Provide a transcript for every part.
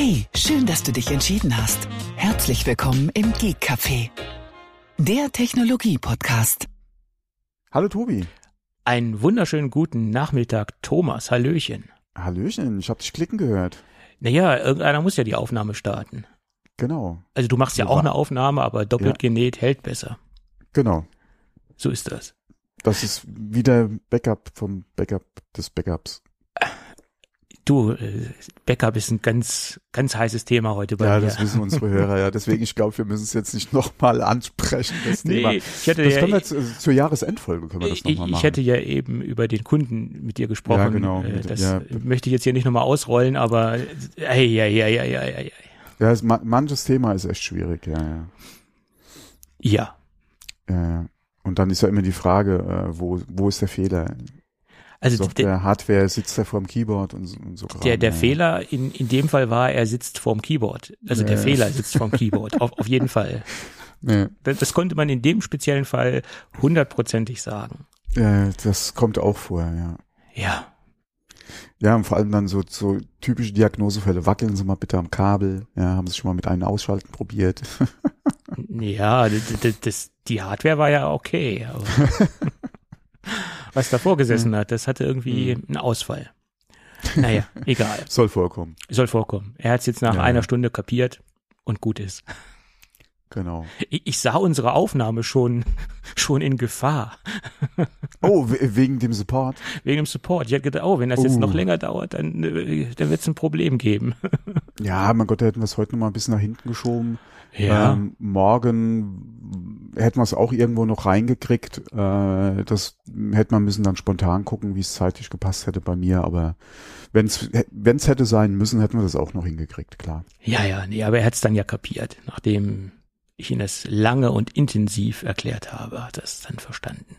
Hey, schön, dass du dich entschieden hast. Herzlich willkommen im Geek Café, der Technologie-Podcast. Hallo Tobi. Einen wunderschönen guten Nachmittag, Thomas. Hallöchen. Hallöchen, ich habe dich klicken gehört. Naja, irgendeiner muss ja die Aufnahme starten. Genau. Also du machst ja So auch eine Aufnahme, aber doppelt genäht hält besser. Genau. So ist das. Das ist wieder Backup vom Backup des Backups. Du, äh, Backup ist ein ganz, ganz heißes Thema heute bei ja, mir. das wissen unsere Hörer ja. Deswegen, ich glaube, wir müssen es jetzt nicht nochmal ansprechen, das Thema. nee, ich hätte Das ja, können wir zu, zur Jahresendfolge können wir das ich, nochmal ich machen. hätte ja eben über den Kunden mit dir gesprochen. Ja, genau. Äh, Das ja. möchte ich jetzt hier nicht nochmal ausrollen, aber äh, hey, ja, ja, ja, ja, ja, ja. ja, es, ma- manches Thema ist echt schwierig, ja, ja. Ja, ja, ja. Und dann ist ja immer die Frage, äh, wo, wo ist der Fehler? Also der, Software, Hardware, sitzt er vor dem Keyboard und, so- und so der, der ja. Fehler in, in dem Fall war, er sitzt vorm Keyboard. Also der Ja. Fehler sitzt vorm Keyboard, auf, auf jeden Fall. Ja, Das, das konnte man in dem speziellen Fall hundertprozentig sagen. ja, das kommt auch vor, ja. Ja, Ja, und vor allem dann so, so typische Diagnosefälle. Wackeln Sie mal bitte am Kabel. Ja, haben Sie schon mal mit einem Ausschalten probiert. ja, das, das, die Hardware war ja okay. Was davor gesessen hat, das hatte irgendwie einen Ausfall. Naja, egal. Soll vorkommen. Soll vorkommen. Er hat es jetzt nach Ja. einer Stunde kapiert und gut ist. Genau. Ich, ich sah unsere Aufnahme schon, schon in Gefahr. Oh, we- wegen dem Support. Wegen dem Support. Ich hätte gedacht, oh, wenn das jetzt Uh. noch länger dauert, dann, äh, dann wird es ein Problem geben. Ja, mein Gott, da hätten wir es heute noch mal ein bisschen nach hinten geschoben. Ja. Ähm, morgen hätten wir es auch irgendwo noch reingekriegt. Äh, das hätte man müssen dann spontan gucken, wie es zeitlich gepasst hätte bei mir. Aber wenn es hätte sein müssen, hätten wir das auch noch hingekriegt, klar. Ja, ja, nee, aber er hat es dann ja kapiert. Nachdem ich ihn es lange und intensiv erklärt habe, hat er es dann verstanden.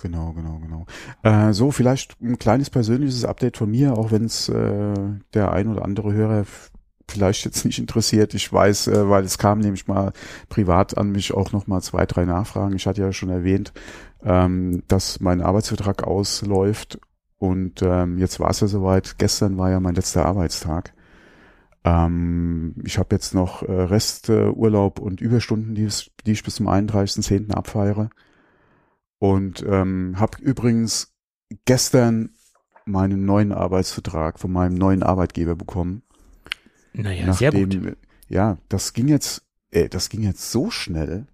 Genau, genau, genau. Äh, so, vielleicht ein kleines persönliches Update von mir, auch wenn es äh, der ein oder andere Hörer vielleicht jetzt nicht interessiert. Ich weiß, äh, weil es kam nämlich mal privat an mich auch noch mal zwei, drei Nachfragen. Ich hatte ja schon erwähnt, ähm, dass mein Arbeitsvertrag ausläuft und ähm, jetzt war es ja soweit. Gestern war ja mein letzter Arbeitstag. Ähm, ich habe jetzt noch äh, Resturlaub äh, und Überstunden, die, die ich bis zum 31.10. abfeiere. Und ähm, habe übrigens gestern meinen neuen Arbeitsvertrag von meinem neuen Arbeitgeber bekommen. Naja, sehr gut. Ja, das ging jetzt, äh, das ging jetzt so schnell.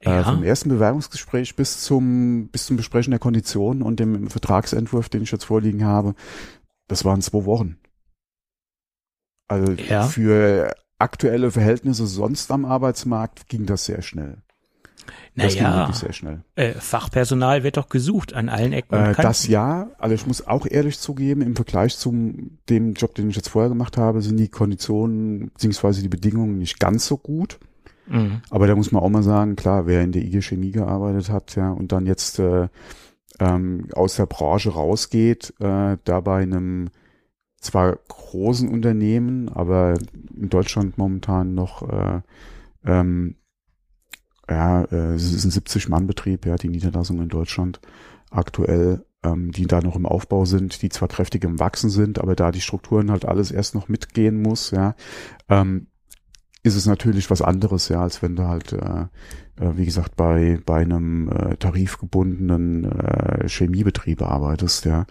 Äh, Ja. vom ersten Bewerbungsgespräch bis zum bis zum Besprechen der Konditionen und dem Vertragsentwurf, den ich jetzt vorliegen habe, das waren zwei Wochen. Also Ja. für aktuelle Verhältnisse sonst am Arbeitsmarkt ging das sehr schnell. Das ging naja, wirklich sehr schnell. äh, Fachpersonal wird doch gesucht an allen Ecken Äh, das ja, also ich muss auch ehrlich zugeben, im Vergleich zum dem Job, den ich jetzt vorher gemacht habe, sind die Konditionen bzw. die Bedingungen nicht ganz so gut. Mhm. Aber da muss man auch mal sagen, klar, wer in der IG Chemie gearbeitet hat, ja, und dann jetzt äh, ähm, aus der Branche rausgeht, äh, da bei einem zwar großen Unternehmen, aber in Deutschland momentan noch äh, ähm, ja, äh, es ist ein 70-Mann-Betrieb, ja, die Niederlassung in Deutschland aktuell, ähm, die da noch im Aufbau sind, die zwar kräftig im Wachsen sind, aber da die Strukturen halt alles erst noch mitgehen muss, ja, ähm, ist es natürlich was anderes, ja, als wenn du halt, äh, äh, wie gesagt, bei, bei einem äh, tarifgebundenen äh, Chemiebetrieb arbeitest, ja.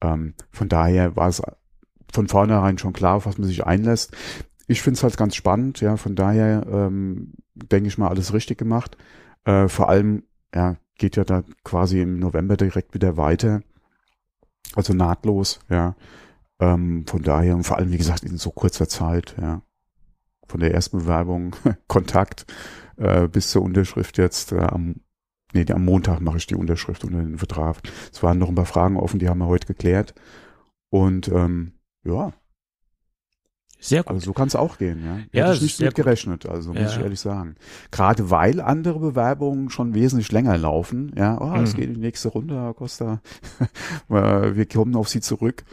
Ähm, von daher war es von vornherein schon klar, auf was man sich einlässt. Ich finde es halt ganz spannend, ja, von daher ähm, denke ich mal, alles richtig gemacht. Äh, vor allem, ja, geht ja da quasi im November direkt wieder weiter. Also nahtlos, ja. Ähm, von daher, und vor allem, wie gesagt, in so kurzer Zeit, ja. Von der ersten Bewerbung, Kontakt, äh, bis zur Unterschrift jetzt äh, am, nee, am Montag mache ich die Unterschrift unter den Vertrag. Es waren noch ein paar Fragen offen, die haben wir heute geklärt. Und ähm, ja, Sehr gut. also so kann es auch gehen, ja. Ja, Hätte ich nicht mit gerechnet, also muss Ja, ich ja. ehrlich sagen. Gerade weil andere Bewerbungen schon wesentlich länger laufen, ja, oh, es Mhm. geht in die nächste Runde, Herr Costa. Äh, Wir kommen auf Sie zurück.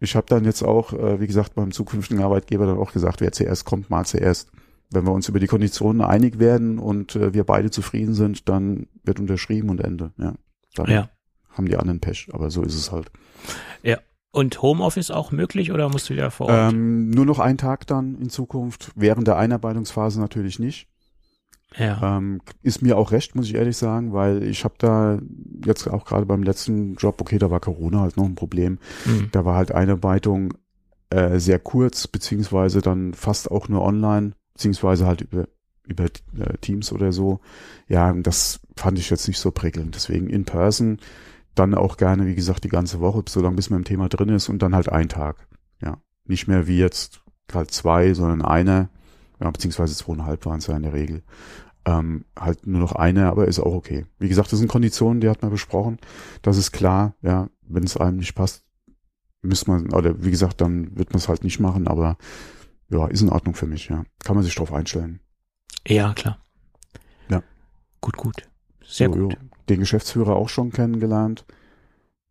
Ich habe dann jetzt auch, äh, wie gesagt, beim zukünftigen Arbeitgeber dann auch gesagt, wer zuerst kommt, mal zuerst. Wenn wir uns über die Konditionen einig werden und äh, wir beide zufrieden sind, dann wird unterschrieben und Ende. Ja, dann ja. haben die anderen Pech, aber so ist es halt. Und Homeoffice auch möglich oder musst du wieder vor Ort? Ähm, nur noch einen Tag dann in Zukunft, während der Einarbeitungsphase natürlich nicht. ja. Ähm, ist mir auch recht, muss ich ehrlich sagen, weil ich habe da jetzt auch gerade beim letzten Job, okay, da war Corona halt noch ein Problem. Hm. Da war halt Einarbeitung äh, sehr kurz, beziehungsweise dann fast auch nur online, beziehungsweise halt über, über äh, Teams oder so. Ja, das fand ich jetzt nicht so prickelnd. Deswegen in person, dann auch gerne, wie gesagt, die ganze Woche, solange bis man im Thema drin ist und dann halt ein Tag. Ja, nicht mehr wie jetzt halt zwei, sondern einer, ja, beziehungsweise zweieinhalb waren es ja in der Regel. Ähm, halt nur noch eine, aber ist auch okay. Wie gesagt, das sind Konditionen, die hat man besprochen. Das ist klar, ja, wenn es einem nicht passt, muss man, oder wie gesagt, dann wird man es halt nicht machen, aber ja, ist in Ordnung für mich, ja. Kann man sich drauf einstellen. Ja, klar. Ja. Gut, gut. Sehr so, gut. jo. Den Geschäftsführer auch schon kennengelernt.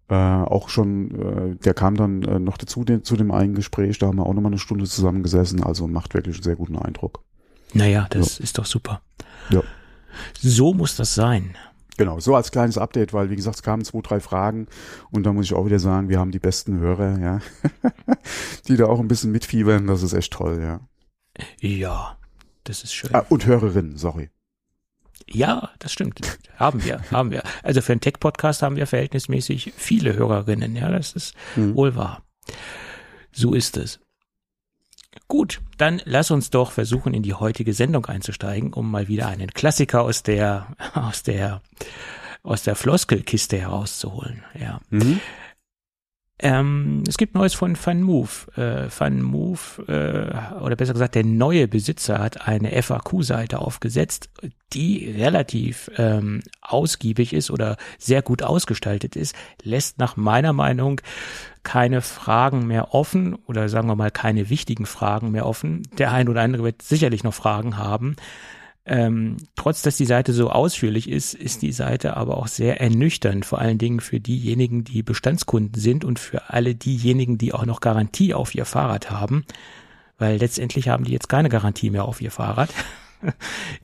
Äh, auch schon, äh, der kam dann äh, noch dazu den, zu dem einen Gespräch, da haben wir auch nochmal eine Stunde zusammengesessen, also macht wirklich einen sehr guten Eindruck. Naja, das ist doch super. Ja. So muss das sein. Genau, so als kleines Update, weil wie gesagt, es kamen zwei, drei Fragen und da muss ich auch wieder sagen, wir haben die besten Hörer, ja, die da auch ein bisschen mitfiebern, das ist echt toll, ja. Ja, das ist schön. Ah, und Hörerinnen, sorry. Ja, das stimmt. Haben wir, haben wir. Also für einen Tech-Podcast haben wir verhältnismäßig viele Hörerinnen. Ja, das ist Hm. wohl wahr. So ist es. Gut, dann lass uns doch versuchen, in die heutige Sendung einzusteigen, um mal wieder einen Klassiker aus der, aus der, aus der Floskelkiste herauszuholen. Ja. Mhm. Ähm, es gibt Neues von FunMove. Äh, FunMove, äh, oder besser gesagt, der neue Besitzer hat eine FAQ-Seite aufgesetzt, die relativ ähm, ausgiebig ist oder sehr gut ausgestaltet ist, lässt nach meiner Meinung keine Fragen mehr offen oder sagen wir mal keine wichtigen Fragen mehr offen. Der ein oder andere wird sicherlich noch Fragen haben. Ähm, trotz dass die Seite so ausführlich ist, ist die Seite aber auch sehr ernüchternd, vor allen Dingen für diejenigen, die Bestandskunden sind und für alle diejenigen, die auch noch Garantie auf ihr Fahrrad haben, weil letztendlich haben die jetzt keine Garantie mehr auf ihr Fahrrad.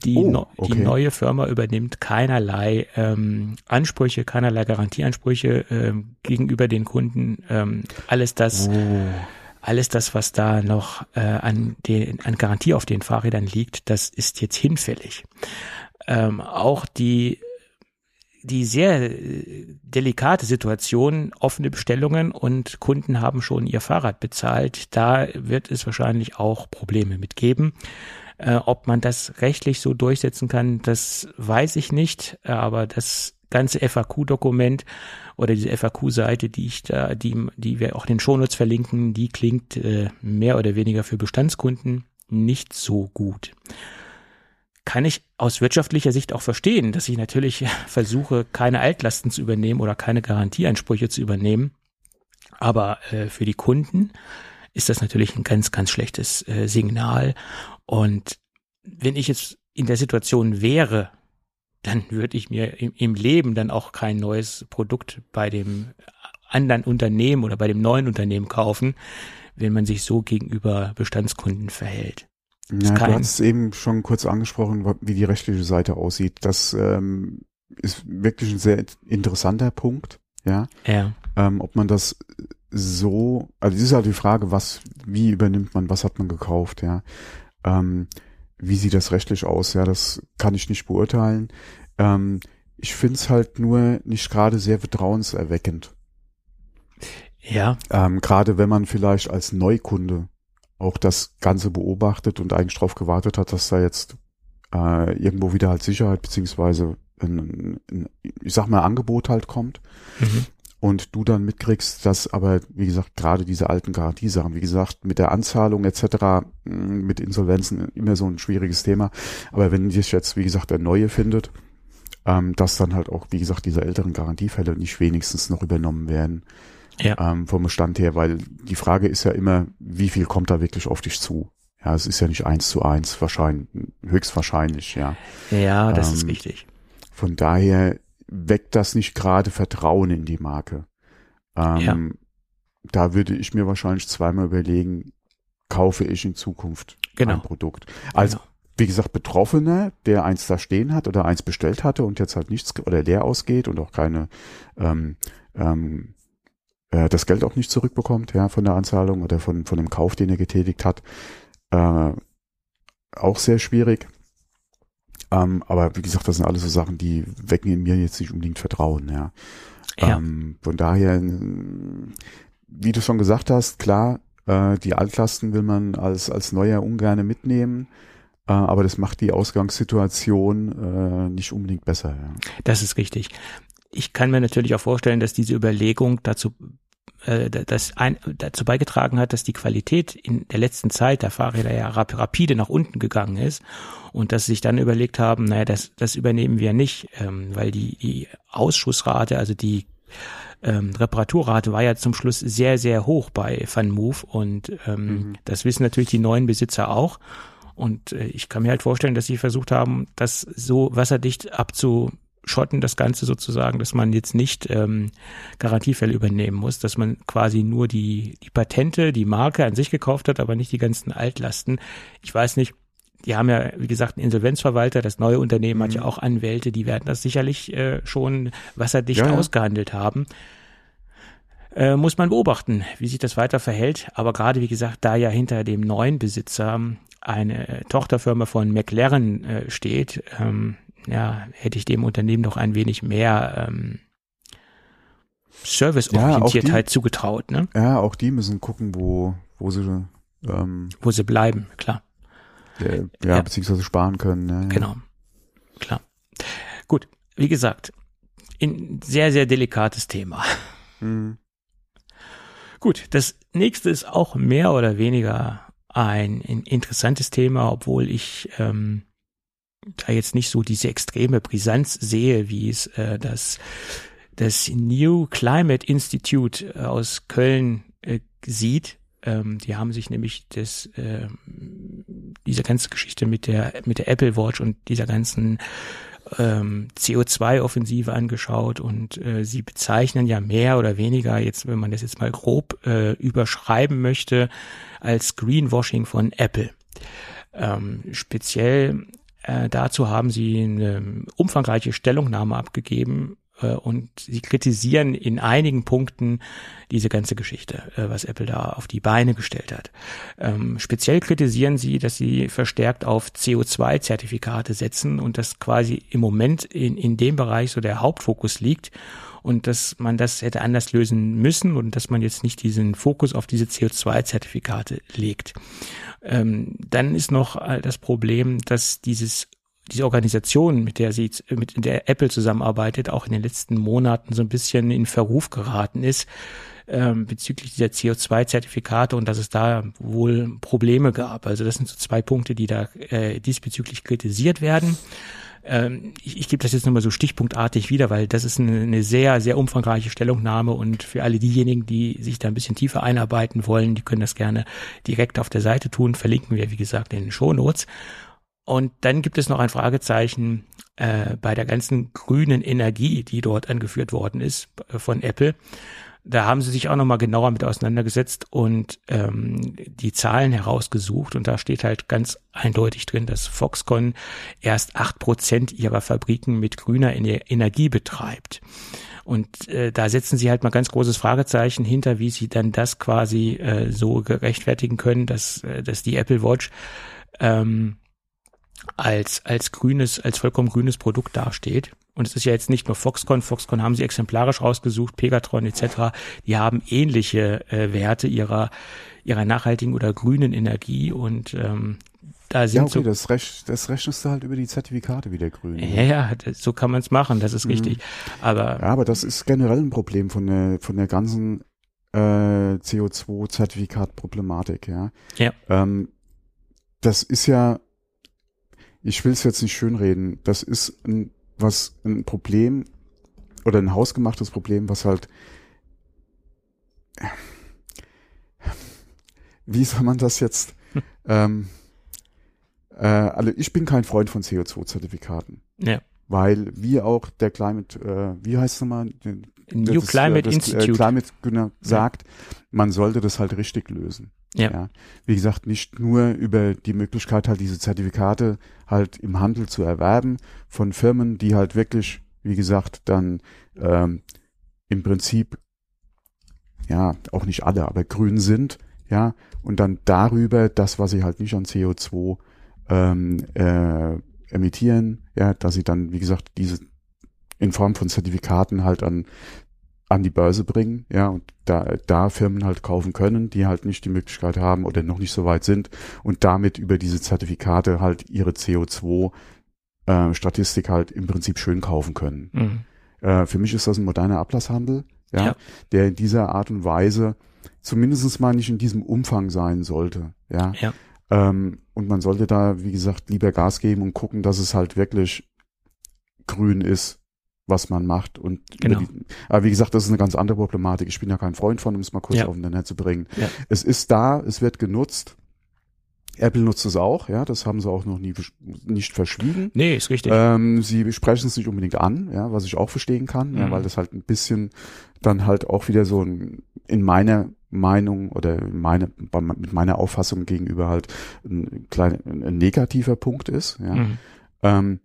Die, Oh, no die okay. neue Firma übernimmt keinerlei ähm, Ansprüche, keinerlei Garantieansprüche ähm, gegenüber den Kunden. Ähm, alles das Oh. Alles das, was da noch äh, an, den, an Garantie auf den Fahrrädern liegt, das ist jetzt hinfällig. Ähm, auch die die sehr äh, delikate Situation, offene Bestellungen und Kunden haben schon ihr Fahrrad bezahlt, da wird es wahrscheinlich auch Probleme mit geben. Äh, ob man das rechtlich so durchsetzen kann, das weiß ich nicht, aber das ganze FAQ-Dokument oder diese FAQ-Seite, die ich da, die, die wir auch den Shownotes verlinken, die klingt äh, mehr oder weniger für Bestandskunden nicht so gut. Kann ich aus wirtschaftlicher Sicht auch verstehen, dass ich natürlich versuche, keine Altlasten zu übernehmen oder keine Garantieansprüche zu übernehmen. Aber äh, für die Kunden ist das natürlich ein ganz, ganz schlechtes äh, Signal. Und wenn ich jetzt in der Situation wäre, dann würde ich mir im, im Leben dann auch kein neues Produkt bei dem anderen Unternehmen oder bei dem neuen Unternehmen kaufen, wenn man sich so gegenüber Bestandskunden verhält. Ja, du hast es eben schon kurz angesprochen, wie die rechtliche Seite aussieht. Das ähm, ist wirklich ein sehr interessanter Punkt, ja. Ja, Ähm, ob man das so, also es ist halt die Frage, was, wie übernimmt man, was hat man gekauft, ja. Ähm, wie sieht das rechtlich aus? Ja, das kann ich nicht beurteilen. Ähm, ich finde es halt nur nicht gerade sehr vertrauenserweckend. ja, Ähm, gerade wenn man vielleicht als Neukunde auch das Ganze beobachtet und eigentlich darauf gewartet hat, dass da jetzt äh, irgendwo wieder halt Sicherheit beziehungsweise ein, ein, ich sag mal Angebot halt kommt mhm. Und du dann mitkriegst, dass aber wie gesagt gerade diese alten Garantiesachen, wie gesagt mit der Anzahlung etc. mh, mit Insolvenzen immer so ein schwieriges Thema. Aber wenn sich jetzt wie gesagt der neue findet, ähm, dass dann halt auch wie gesagt diese älteren Garantiefälle nicht wenigstens noch übernommen werden Ja. ähm, vom Bestand her, weil die Frage ist ja immer, wie viel kommt da wirklich auf dich zu? Ja, es ist ja nicht eins zu eins, wahrscheinlich, höchstwahrscheinlich, ja. ja, das ist Ähm, richtig. Von daher weckt das nicht gerade Vertrauen in die Marke. Ähm, Da würde ich mir wahrscheinlich zweimal überlegen, kaufe ich in Zukunft Genau. ein Produkt. Als, Genau. wie gesagt, Betroffener, der eins da stehen hat oder eins bestellt hatte und jetzt halt nichts oder leer ausgeht und auch keine ähm, ähm, äh, das Geld auch nicht zurückbekommt, ja, von der Anzahlung oder von, von dem Kauf, den er getätigt hat. Äh, auch sehr schwierig. Ähm, aber wie gesagt, das sind alles so Sachen, die wecken in mir jetzt nicht unbedingt Vertrauen, ja. ja. Ähm, von daher, wie du schon gesagt hast, klar, äh, die Altlasten will man als, als Neuer ungerne mitnehmen. Äh, aber das macht die Ausgangssituation äh, nicht unbedingt besser. Ja. Das ist richtig. Ich kann mir natürlich auch vorstellen, dass diese Überlegung dazu äh, das ein, dazu beigetragen hat, dass die Qualität in der letzten Zeit der Fahrräder ja rapide nach unten gegangen ist und dass sie sich dann überlegt haben, naja, das, das übernehmen wir nicht, ähm, weil die, die Ausschussrate, also die ähm, Reparaturrate war ja zum Schluss sehr, sehr hoch bei VanMoof und ähm, mhm. das wissen natürlich die neuen Besitzer auch. Und äh, ich kann mir halt vorstellen, dass sie versucht haben, das so wasserdicht abzu schotten das Ganze sozusagen, dass man jetzt nicht ähm, Garantiefälle übernehmen muss, dass man quasi nur die, die Patente, die Marke an sich gekauft hat, aber nicht die ganzen Altlasten. Ich weiß nicht, die haben ja, wie gesagt, einen Insolvenzverwalter, das neue Unternehmen mhm. hat ja mhm. auch Anwälte, die werden das sicherlich äh, schon wasserdicht ja, ausgehandelt haben. Äh, muss man beobachten, wie sich das weiter verhält. Aber gerade, wie gesagt, da ja hinter dem neuen Besitzer eine Tochterfirma von McLaren äh, steht, ähm, ja, hätte ich dem Unternehmen doch ein wenig mehr ähm, Serviceorientiertheit ja, zugetraut. Ne? Ja, auch die müssen gucken, wo, wo sie ähm, wo sie bleiben, klar. Ja, ja, ja. beziehungsweise sparen können. Ja, genau, klar. Gut, wie gesagt, ein sehr, sehr delikates Thema. Mhm. Gut, das nächste ist auch mehr oder weniger ein, ein interessantes Thema, obwohl ich ähm, da jetzt nicht so diese extreme Brisanz sehe, wie es äh, das, das New Climate Institute äh, aus Köln äh, sieht. Ähm, die haben sich nämlich das, äh, diese ganze Geschichte mit der, mit der Apple Watch und dieser ganzen ähm, CO2-Offensive angeschaut und äh, sie bezeichnen ja mehr oder weniger, jetzt wenn man das jetzt mal grob äh, überschreiben möchte, als Greenwashing von Apple. Ähm, speziell äh, dazu haben sie eine umfangreiche Stellungnahme abgegeben äh, und sie kritisieren in einigen Punkten diese ganze Geschichte, äh, was Apple da auf die Beine gestellt hat. Ähm, speziell kritisieren sie, dass sie verstärkt auf CO2-Zertifikate setzen und dass quasi im Moment in, in dem Bereich so der Hauptfokus liegt und dass man das hätte anders lösen müssen und dass man jetzt nicht diesen Fokus auf diese CO2-Zertifikate legt. Ähm, dann ist noch das Problem, dass dieses diese Organisation, mit der sie, mit der Apple zusammenarbeitet, auch in den letzten Monaten so ein bisschen in Verruf geraten ist ähm, bezüglich dieser CO2-Zertifikate und dass es da wohl Probleme gab. Also das sind so zwei Punkte, die da äh, diesbezüglich kritisiert werden. Ähm, ich, ich gebe das jetzt nochmal so stichpunktartig wieder, weil das ist eine, eine sehr, sehr umfangreiche Stellungnahme und für alle diejenigen, die sich da ein bisschen tiefer einarbeiten wollen, die können das gerne direkt auf der Seite tun. Verlinken wir, wie gesagt, in den Show Notes. Und dann gibt es noch ein Fragezeichen äh, bei der ganzen grünen Energie, die dort angeführt worden ist äh, von Apple. Da haben sie sich auch nochmal genauer mit auseinandergesetzt und ähm, die Zahlen herausgesucht. Und da steht halt ganz eindeutig drin, dass Foxconn erst acht Prozent ihrer Fabriken mit grüner Energie betreibt. Und äh, da setzen sie halt mal ganz großes Fragezeichen hinter, wie sie dann das quasi äh, so gerechtfertigen können, dass, äh, dass die Apple Watch ähm, als, als grünes, als vollkommen grünes Produkt dasteht. Und es ist ja jetzt nicht nur Foxconn, Foxconn haben sie exemplarisch rausgesucht, Pegatron etc., die haben ähnliche äh, Werte ihrer, ihrer nachhaltigen oder grünen Energie und ähm, da sind ja, okay, so, das, rech, das rechnest du halt über die Zertifikate wie der Grüne. Ja, ja, das, so kann man es machen, das ist mhm. richtig. Aber, ja, aber das ist generell ein Problem von der, von der ganzen äh, CO2-Zertifikat-Problematik, ja. Ja. Ähm, das ist ja ich will es jetzt nicht schönreden, das ist ein, was ein Problem oder ein hausgemachtes Problem, was halt wie soll man das jetzt hm. ähm, äh, also ich bin kein Freund von CO2-Zertifikaten. Ja. Weil wie auch der Climate, äh, wie heißt es nochmal? New das, Climate das, Institute. Äh, Climate genau, sagt, ja. man sollte das halt richtig lösen. Ja. ja. Wie gesagt, nicht nur über die Möglichkeit halt diese Zertifikate halt im Handel zu erwerben von Firmen, die halt wirklich, wie gesagt, dann ähm, im Prinzip ja, auch nicht alle, aber grün sind, ja, und dann darüber das, was sie halt nicht an CO2 ähm, äh, emittieren, ja, dass sie dann, wie gesagt, diese in Form von Zertifikaten halt an an die Börse bringen, ja, und da, da Firmen halt kaufen können, die halt nicht die Möglichkeit haben oder noch nicht so weit sind und damit über diese Zertifikate halt ihre CO2 äh, halt im Prinzip schön kaufen können. Mhm. Äh, für mich ist das ein moderner Ablasshandel, ja, ja, der in dieser Art und Weise zumindest mal nicht in diesem Umfang sein sollte, ja. ja. Ähm, und man sollte da, wie gesagt, lieber Gas geben und gucken, dass es halt wirklich grün ist, was man macht. Und genau. die, aber wie gesagt, das ist eine ganz andere Problematik. Ich bin ja kein Freund von, um es mal kurz ja. auf den Netz zu bringen. Ja. Es ist da, es wird genutzt. Apple nutzt es auch, ja, das haben sie auch noch nie nicht verschwiegen. Nee, ist richtig. Ähm, sie sprechen es nicht unbedingt an, ja, was ich auch verstehen kann, mhm. ja, weil das halt ein bisschen dann halt auch wieder so ein, in meiner Meinung oder meine, mit meiner Auffassung gegenüber halt ein, kleiner, ein negativer Punkt ist, ja. Mhm. Ähm,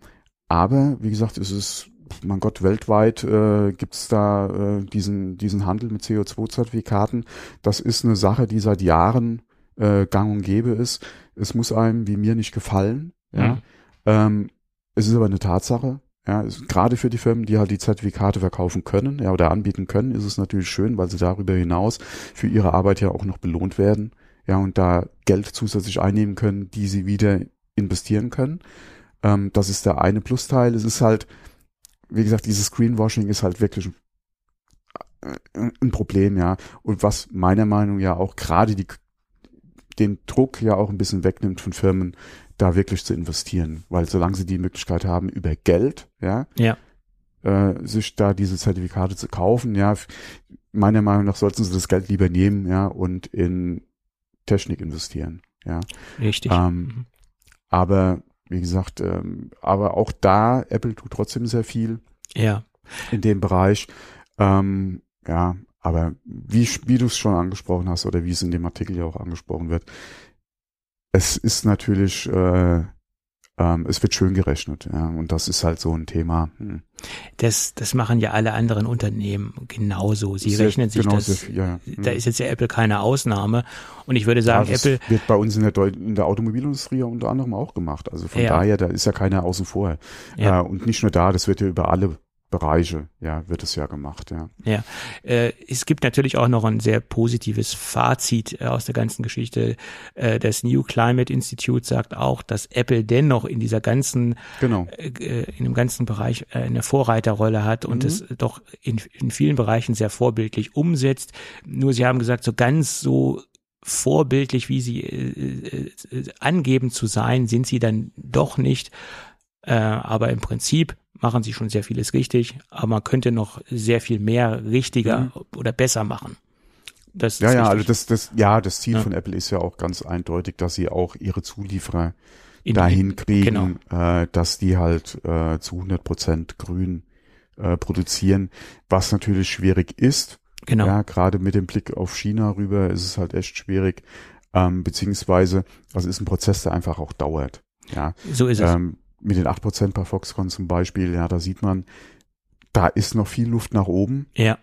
aber wie gesagt, es ist mein Gott, weltweit äh, gibt es da äh, diesen, diesen Handel mit CO2-Zertifikaten. Das ist eine Sache, die seit Jahren äh, gang und gäbe ist. Es muss einem wie mir nicht gefallen. Ja. Mhm. Ähm, es ist aber eine Tatsache. Ja, ist, gerade für die Firmen, die halt die Zertifikate verkaufen können, ja, oder anbieten können, ist es natürlich schön, weil sie darüber hinaus für ihre Arbeit ja auch noch belohnt werden. Ja, und da Geld zusätzlich einnehmen können, die sie wieder investieren können. Ähm, das ist der eine Plusteil. Es ist halt, wie gesagt, dieses Screenwashing ist halt wirklich ein Problem, ja. Und was meiner Meinung ja auch gerade die, den Druck ja auch ein bisschen wegnimmt von Firmen, da wirklich zu investieren. Weil solange sie die Möglichkeit haben, über Geld, ja, ja. Äh, sich da diese Zertifikate zu kaufen, ja, meiner Meinung nach sollten sie das Geld lieber nehmen, ja, und in Technik investieren, ja. Richtig. Ähm, mhm. Aber wie gesagt, ähm, aber auch da, Apple tut trotzdem sehr viel. Ja. In dem Bereich. Ähm, ja, aber wie, wie du es schon angesprochen hast oder wie es in dem Artikel ja auch angesprochen wird, es ist natürlich äh, ähm, es wird schön gerechnet, ja, und das ist halt so ein Thema. Hm. Das, das machen ja alle anderen Unternehmen genauso. Sie sehr, rechnen sich genau das. Sehr, ja, ja. Da hm. ist jetzt ja Apple keine Ausnahme. Und ich würde sagen, ja, Apple wird bei uns in der, Deu in der Automobilindustrie ja unter anderem auch gemacht. Also von daher, da ist ja keiner außen vor. Äh, und nicht nur da, das wird ja über alle Bereiche, ja, wird es ja gemacht, ja. Ja, äh, es gibt natürlich auch noch ein sehr positives Fazit äh, aus der ganzen Geschichte. Äh, das New Climate Institute sagt auch, dass Apple dennoch in dieser ganzen, genau. äh, äh in dem ganzen Bereich äh, eine Vorreiterrolle hat und mhm. es doch in, in vielen Bereichen sehr vorbildlich umsetzt. Nur sie haben gesagt, so ganz so vorbildlich, wie sie äh, äh, angeben zu sein, sind sie dann doch nicht. Äh, aber im Prinzip machen sie schon sehr vieles richtig, aber man könnte noch sehr viel mehr richtiger mhm. oder besser machen. Das ja, ja, also das, das, ja, das Ziel ja. von Apple ist ja auch ganz eindeutig, dass sie auch ihre Zulieferer in, dahin kriegen, genau. äh, dass die halt äh, zu 100 Prozent grün äh, produzieren, was natürlich schwierig ist. Genau. Ja, gerade mit dem Blick auf China rüber ist es halt echt schwierig, ähm, beziehungsweise, also ist ein Prozess, der einfach auch dauert. Ja, so ist es. Ähm, mit den 8% bei Foxconn zum Beispiel, ja, da sieht man, da ist noch viel Luft nach oben. Ja.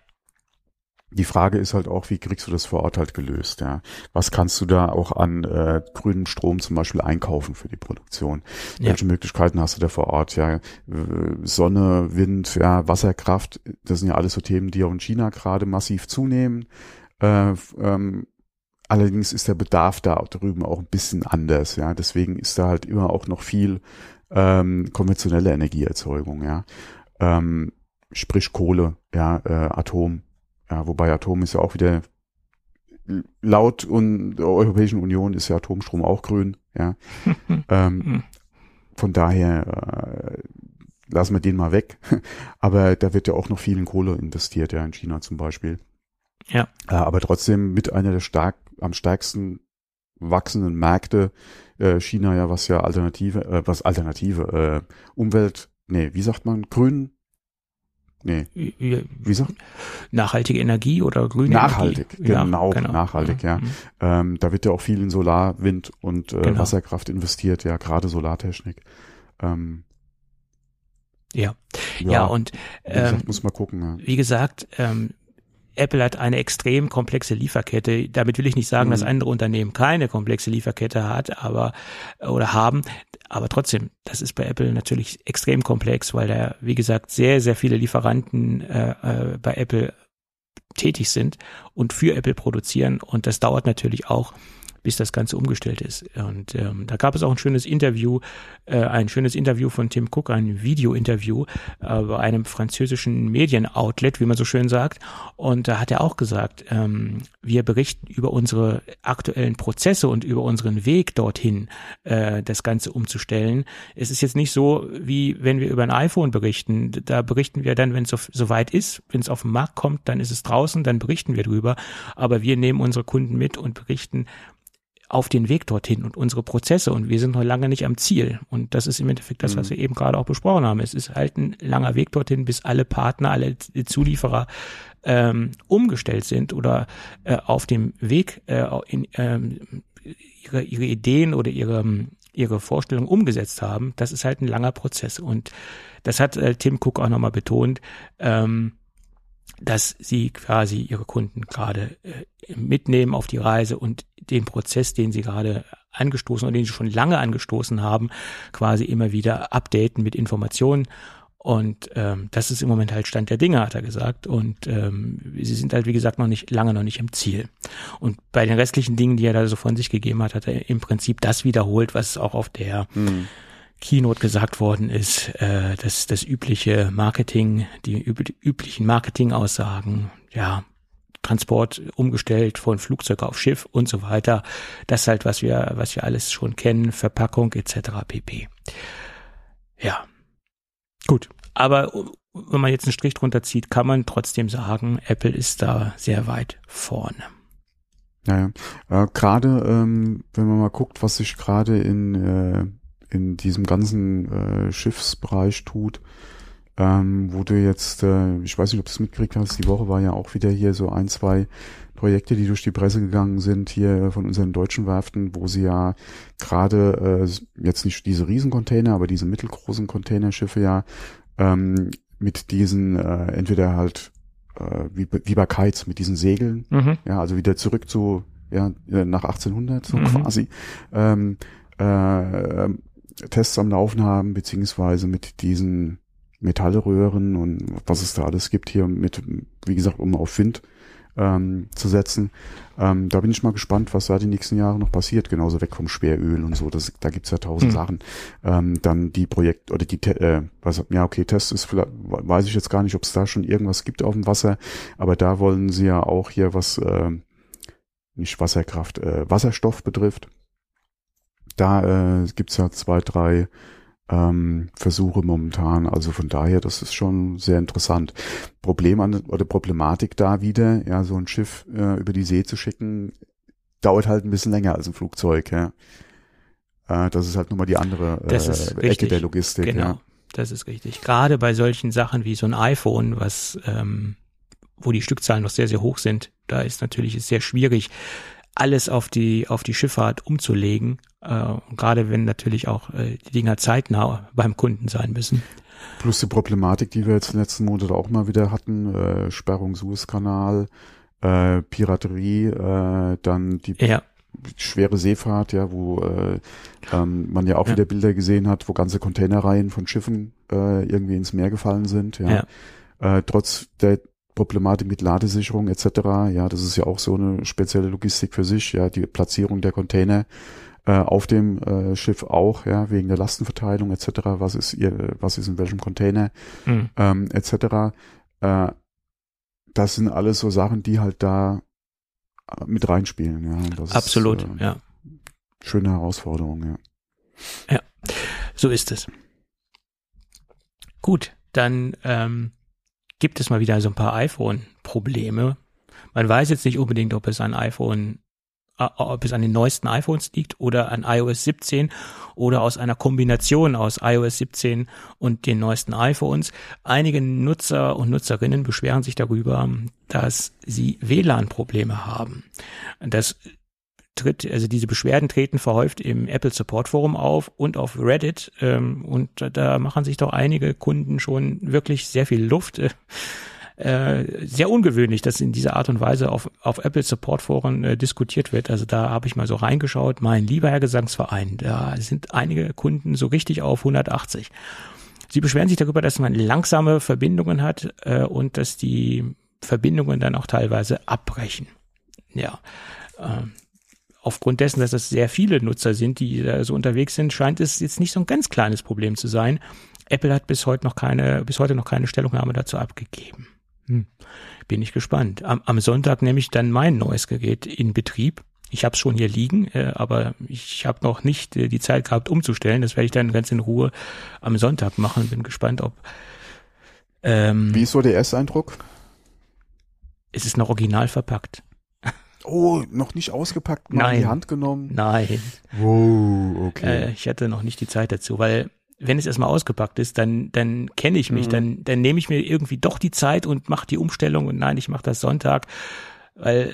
Die Frage ist halt auch, wie kriegst du das vor Ort halt gelöst, ja? Was kannst du da auch an äh, grünem Strom zum Beispiel einkaufen für die Produktion? Ja. Welche Möglichkeiten hast du da vor Ort? Ja, Sonne, Wind, ja, Wasserkraft, das sind ja alles so Themen, die auch in China gerade massiv zunehmen. Äh, ähm, allerdings ist der Bedarf da drüben auch ein bisschen anders, ja. Deswegen ist da halt immer auch noch viel ähm, konventionelle Energieerzeugung, ja. Ähm, sprich Kohle, ja, äh, Atom, ja, wobei Atom ist ja auch wieder laut und der Europäischen Union ist ja Atomstrom auch grün, ja. ähm, von daher äh, lassen wir den mal weg. aber da wird ja auch noch viel in Kohle investiert, ja, in China zum Beispiel. Ja. Äh, aber trotzdem mit einer der stark am stärksten wachsenden Märkte äh, China ja, was ja Alternative, äh, was Alternative, äh, Umwelt, nee, wie sagt man, grün, nee, wie sagt Nachhaltige Energie oder grüne Nachhaltig, Energie. Genau, ja, genau, nachhaltig, ja. ja. Mhm. Ähm, da wird ja auch viel in Solar, Wind und äh, genau. Wasserkraft investiert, ja, gerade Solartechnik. Ähm, ja. ja, ja, und ähm, gesagt, muss mal gucken. Ja. Wie gesagt, ähm, Apple hat eine extrem komplexe Lieferkette. Damit will ich nicht sagen, mhm. dass andere Unternehmen keine komplexe Lieferkette hat, aber oder haben. Aber trotzdem, das ist bei Apple natürlich extrem komplex, weil da, wie gesagt, sehr, sehr viele Lieferanten äh, äh, bei Apple tätig sind und für Apple produzieren. Und das dauert natürlich auch bis das Ganze umgestellt ist. Und ähm, da gab es auch ein schönes Interview, äh, ein schönes Interview von Tim Cook, ein Video-Interview äh, bei einem französischen Medien-Outlet, wie man so schön sagt. Und da hat er auch gesagt, ähm, wir berichten über unsere aktuellen Prozesse und über unseren Weg dorthin, äh, das Ganze umzustellen. Es ist jetzt nicht so, wie wenn wir über ein iPhone berichten. Da berichten wir dann, wenn es so, so weit ist, wenn es auf den Markt kommt, dann ist es draußen, dann berichten wir drüber. Aber wir nehmen unsere Kunden mit und berichten auf den Weg dorthin und unsere Prozesse und wir sind noch lange nicht am Ziel. Und das ist im Endeffekt das, was mhm. wir eben gerade auch besprochen haben. Es ist halt ein langer Weg dorthin, bis alle Partner, alle Zulieferer ähm, umgestellt sind oder äh, auf dem Weg äh, in, ähm, ihre, ihre Ideen oder ihre, ihre Vorstellungen umgesetzt haben. Das ist halt ein langer Prozess. Und das hat äh, Tim Cook auch nochmal betont. Ähm, dass sie quasi ihre Kunden gerade äh, mitnehmen auf die Reise und den Prozess, den sie gerade angestoßen oder den sie schon lange angestoßen haben, quasi immer wieder updaten mit Informationen. Und ähm, das ist im Moment halt Stand der Dinge, hat er gesagt. Und ähm, sie sind halt, wie gesagt, noch nicht lange noch nicht im Ziel. Und bei den restlichen Dingen, die er da so von sich gegeben hat, hat er im Prinzip das wiederholt, was auch auf der mhm. Keynote gesagt worden ist, äh, dass das übliche Marketing, die üblichen Marketingaussagen, ja, Transport umgestellt von Flugzeug auf Schiff und so weiter. Das halt, was wir, was wir alles schon kennen, Verpackung etc. pp. Ja, gut. Aber wenn man jetzt einen Strich drunter zieht, kann man trotzdem sagen, Apple ist da sehr weit vorne. Naja, äh, gerade ähm, wenn man mal guckt, was sich gerade in äh, in diesem ganzen äh, Schiffsbereich tut, ähm, wo du jetzt, äh, ich weiß nicht, ob du es mitgekriegt hast, die Woche war ja auch wieder hier so ein, zwei Projekte, die durch die Presse gegangen sind, hier von unseren deutschen Werften, wo sie ja gerade äh, jetzt nicht diese Riesencontainer, aber diese mittelgroßen Containerschiffe ja ähm, mit diesen äh, entweder halt äh, wie, wie bei Kites mit diesen Segeln, mhm. ja, also wieder zurück zu ja nach 1800 so mhm. quasi ähm, äh, Tests am Laufen haben, beziehungsweise mit diesen Metallröhren und was es da alles gibt hier mit, wie gesagt, um auf Wind ähm, zu setzen. Ähm, da bin ich mal gespannt, was da die nächsten Jahre noch passiert, genauso weg vom Schweröl und so. Das, da gibt's ja tausend mhm. Sachen. Ähm, dann die Projekt oder die äh, was, ja okay, Test ist vielleicht, weiß ich jetzt gar nicht, ob es da schon irgendwas gibt auf dem Wasser, aber da wollen sie ja auch hier was äh, nicht Wasserkraft, äh, Wasserstoff betrifft da äh, gibt ja zwei, drei ähm, Versuche momentan. Also von daher, das ist schon sehr interessant. Problem an oder Problematik da wieder, ja, so ein Schiff äh, über die See zu schicken, dauert halt ein bisschen länger als ein Flugzeug, ja. Äh, das ist halt nochmal die andere äh, Ecke richtig. der Logistik. Genau, ja. das ist richtig. Gerade bei solchen Sachen wie so ein iPhone, was ähm, wo die Stückzahlen noch sehr, sehr hoch sind, da ist natürlich sehr schwierig, alles auf die, auf die Schifffahrt umzulegen. Äh, gerade wenn natürlich auch äh, die Dinger zeitnah beim Kunden sein müssen. Plus die Problematik, die wir jetzt in den letzten Monaten auch mal wieder hatten, äh, Sperrung Suezkanal, äh, Piraterie, äh, dann die ja. schwere Seefahrt, ja, wo äh, ähm, man ja auch ja. wieder Bilder gesehen hat, wo ganze Containerreihen von Schiffen äh, irgendwie ins Meer gefallen sind, ja. ja. Äh, trotz der Problematik mit Ladesicherung etc. Ja, das ist ja auch so eine spezielle Logistik für sich. Ja, die Platzierung der Container äh, auf dem äh, Schiff auch, ja, wegen der Lastenverteilung etc. Was ist ihr, was ist in welchem Container mhm. ähm, etc. Äh, das sind alles so Sachen, die halt da äh, mit reinspielen. Ja, das absolut, ist, äh, ja. Schöne Herausforderung, ja. Ja, so ist es. Gut, dann ähm, gibt es mal wieder so ein paar iPhone-Probleme. Man weiß jetzt nicht unbedingt, ob es an iPhone, ob es an den neuesten iPhones liegt oder an iOS 17 oder aus einer Kombination aus iOS 17 und den neuesten iPhones. Einige Nutzer und Nutzerinnen beschweren sich darüber, dass sie WLAN-Probleme haben. Das tritt, also diese Beschwerden treten verhäuft im Apple Support Forum auf und auf Reddit. Ähm, und da machen sich doch einige Kunden schon wirklich sehr viel Luft. Äh, äh, sehr ungewöhnlich, dass in dieser Art und Weise auf, auf Apple Support Foren äh, diskutiert wird. Also da habe ich mal so reingeschaut, mein lieber Herr Gesangsverein, da sind einige Kunden so richtig auf 180. Sie beschweren sich darüber, dass man langsame Verbindungen hat äh, und dass die Verbindungen dann auch teilweise abbrechen. Ja. Äh, aufgrund dessen, dass es sehr viele Nutzer sind, die da so unterwegs sind, scheint es jetzt nicht so ein ganz kleines Problem zu sein. Apple hat bis heute noch keine, bis heute noch keine Stellungnahme dazu abgegeben. Hm. Bin ich gespannt. Am, am Sonntag nehme ich dann mein neues Gerät in Betrieb. Ich habe es schon hier liegen, äh, aber ich habe noch nicht äh, die Zeit gehabt umzustellen. Das werde ich dann ganz in Ruhe am Sonntag machen. Bin gespannt, ob. Ähm, Wie ist so der Ersteindruck? Es ist noch original verpackt. Oh, noch nicht ausgepackt, mal Nein. in die Hand genommen. Nein. Wow, okay. Äh, ich hatte noch nicht die Zeit dazu, weil wenn es erstmal ausgepackt ist, dann, dann kenne ich mich, Mhm. dann, dann nehme ich mir irgendwie doch die Zeit und mache die Umstellung und nein, ich mache das Sonntag, weil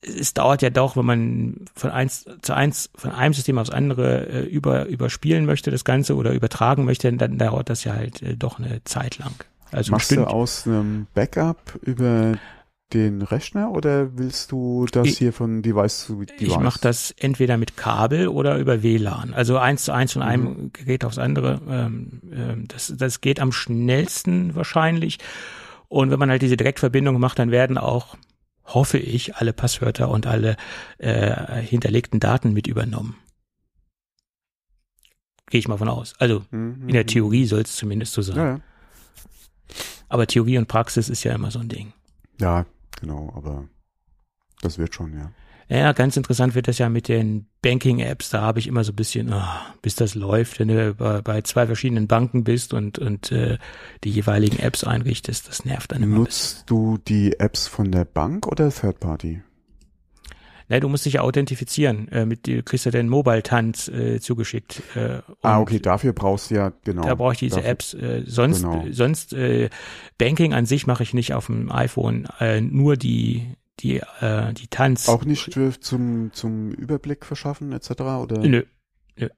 es dauert ja doch, wenn man von eins zu eins, von einem System aufs andere äh, über, überspielen möchte, das Ganze oder übertragen möchte, dann dauert das ja halt äh, doch eine Zeit lang. Also Machst du aus einem Backup über den Rechner oder willst du das Ich- hier von Device zu Device? Ich mache das entweder mit Kabel oder über WLAN. Also eins zu eins von einem Mhm. Gerät aufs andere. Ähm, ähm, das, das geht am schnellsten wahrscheinlich. Und wenn man halt diese Direktverbindung macht, dann werden auch, hoffe ich, alle Passwörter und alle äh, hinterlegten Daten mit übernommen. Gehe ich mal von aus. Also Mhm, in der mhm. Theorie soll es zumindest so sein. Ja, ja. Aber Theorie und Praxis ist ja immer so ein Ding. ja, genau, aber das wird schon, ja. Ja, ganz interessant wird das ja mit den Banking-Apps. Da habe ich immer so ein bisschen, ah, bis das läuft, wenn du bei, bei zwei verschiedenen Banken bist und, und äh, die jeweiligen Apps einrichtest. Das nervt dann immer. Nutzt du die Apps von der Bank oder Third Party? Ne, du musst dich ja authentifizieren. Äh, mit, du kriegst ja den Mobile-Tanz äh, zugeschickt. Äh, Ah, okay, dafür brauchst du ja, genau. Da brauche ich diese dafür- Apps. Äh, sonst, Genau. sonst äh, Banking an sich mache ich nicht auf dem iPhone. Äh, nur die, die, äh, die Tanz. Auch nicht für, zum, zum Überblick verschaffen, etc., oder? Nö, nö.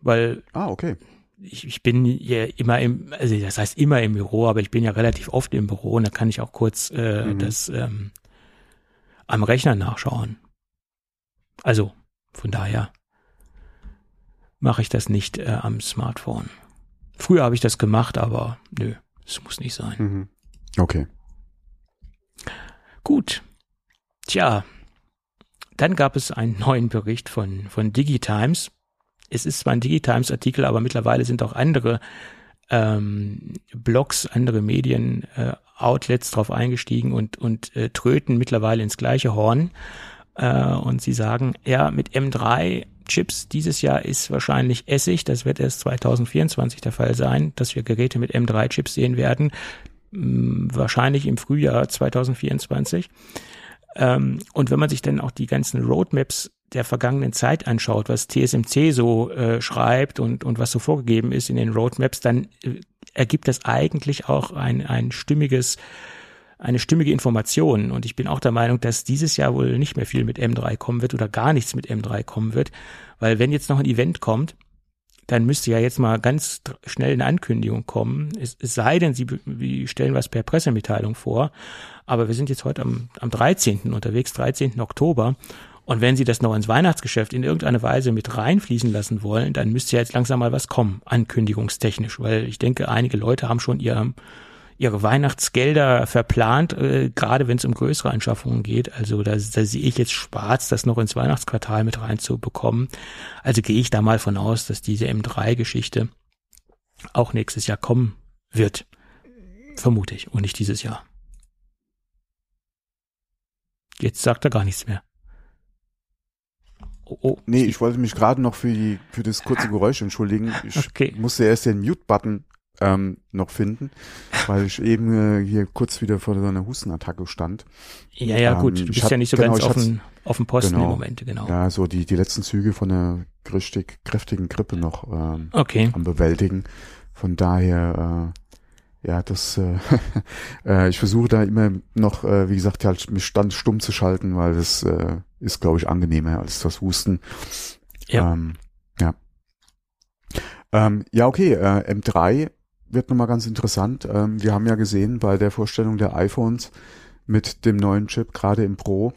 Weil Ah, okay. ich, ich bin ja immer im, also das heißt immer im Büro, aber ich bin ja relativ oft im Büro und da kann ich auch kurz äh, Mhm. das ähm, am Rechner nachschauen. Also von daher mache ich das nicht äh, am Smartphone. Früher habe ich das gemacht, aber nö, es muss nicht sein. Mhm. Okay. Gut. Tja, dann gab es einen neuen Bericht von, von DigiTimes. Es ist zwar ein DigiTimes-Artikel, aber mittlerweile sind auch andere ähm, Blogs, andere Medien, äh, Outlets drauf eingestiegen und, und äh, tröten mittlerweile ins gleiche Horn. Äh, und sie sagen, ja, mit M3 Chips dieses Jahr ist wahrscheinlich Essig. Das wird erst 2024 der Fall sein, dass wir Geräte mit M3 Chips sehen werden. Hm, wahrscheinlich im Frühjahr 2024. Ähm, und wenn man sich dann auch die ganzen Roadmaps der vergangenen Zeit anschaut, was TSMC so äh, schreibt und, und was so vorgegeben ist in den Roadmaps, dann äh, ergibt das eigentlich auch ein, ein stimmiges, eine stimmige Information. Und ich bin auch der Meinung, dass dieses Jahr wohl nicht mehr viel mit M3 kommen wird oder gar nichts mit M3 kommen wird. Weil wenn jetzt noch ein Event kommt, dann müsste ja jetzt mal ganz schnell eine Ankündigung kommen. Es, es sei denn, sie, sie stellen was per Pressemitteilung vor. Aber wir sind jetzt heute am, am 13. unterwegs, 13. Oktober. Und wenn Sie das noch ins Weihnachtsgeschäft in irgendeiner Weise mit reinfließen lassen wollen, dann müsste ja jetzt langsam mal was kommen, ankündigungstechnisch, weil ich denke, einige Leute haben schon ihr, ihre Weihnachtsgelder verplant, äh, gerade wenn es um größere Anschaffungen geht. Also da, da sehe ich jetzt schwarz, das noch ins Weihnachtsquartal mit reinzubekommen. Also gehe ich da mal von aus, dass diese M3-Geschichte auch nächstes Jahr kommen wird. Vermute ich. Und nicht dieses Jahr. Jetzt sagt er gar nichts mehr. Oh, oh. Nee, ich wollte mich gerade noch für, die, für das kurze Geräusch entschuldigen. Ich Okay. musste erst den Mute-Button ähm, noch finden, weil ich eben äh, hier kurz wieder vor so einer Hustenattacke stand. Ja, ja, Ähm, gut. Du bist hab- ja nicht so genau, ganz auf dem Posten genau. im Moment, genau. Ja, so die, die letzten Züge von einer richtig kräftigen Grippe noch ähm, Okay. am Bewältigen. Von daher, äh, ja, das, äh, äh, ich versuche da immer noch, äh, wie gesagt, halt mich dann stumm zu schalten, weil das äh, ist, glaube ich, angenehmer als das Husten. Ja. Ähm, ja. Ähm, ja, okay, äh, M3 wird nochmal ganz interessant. Ähm, wir haben ja gesehen bei der Vorstellung der iPhones mit dem neuen Chip, gerade im Pro,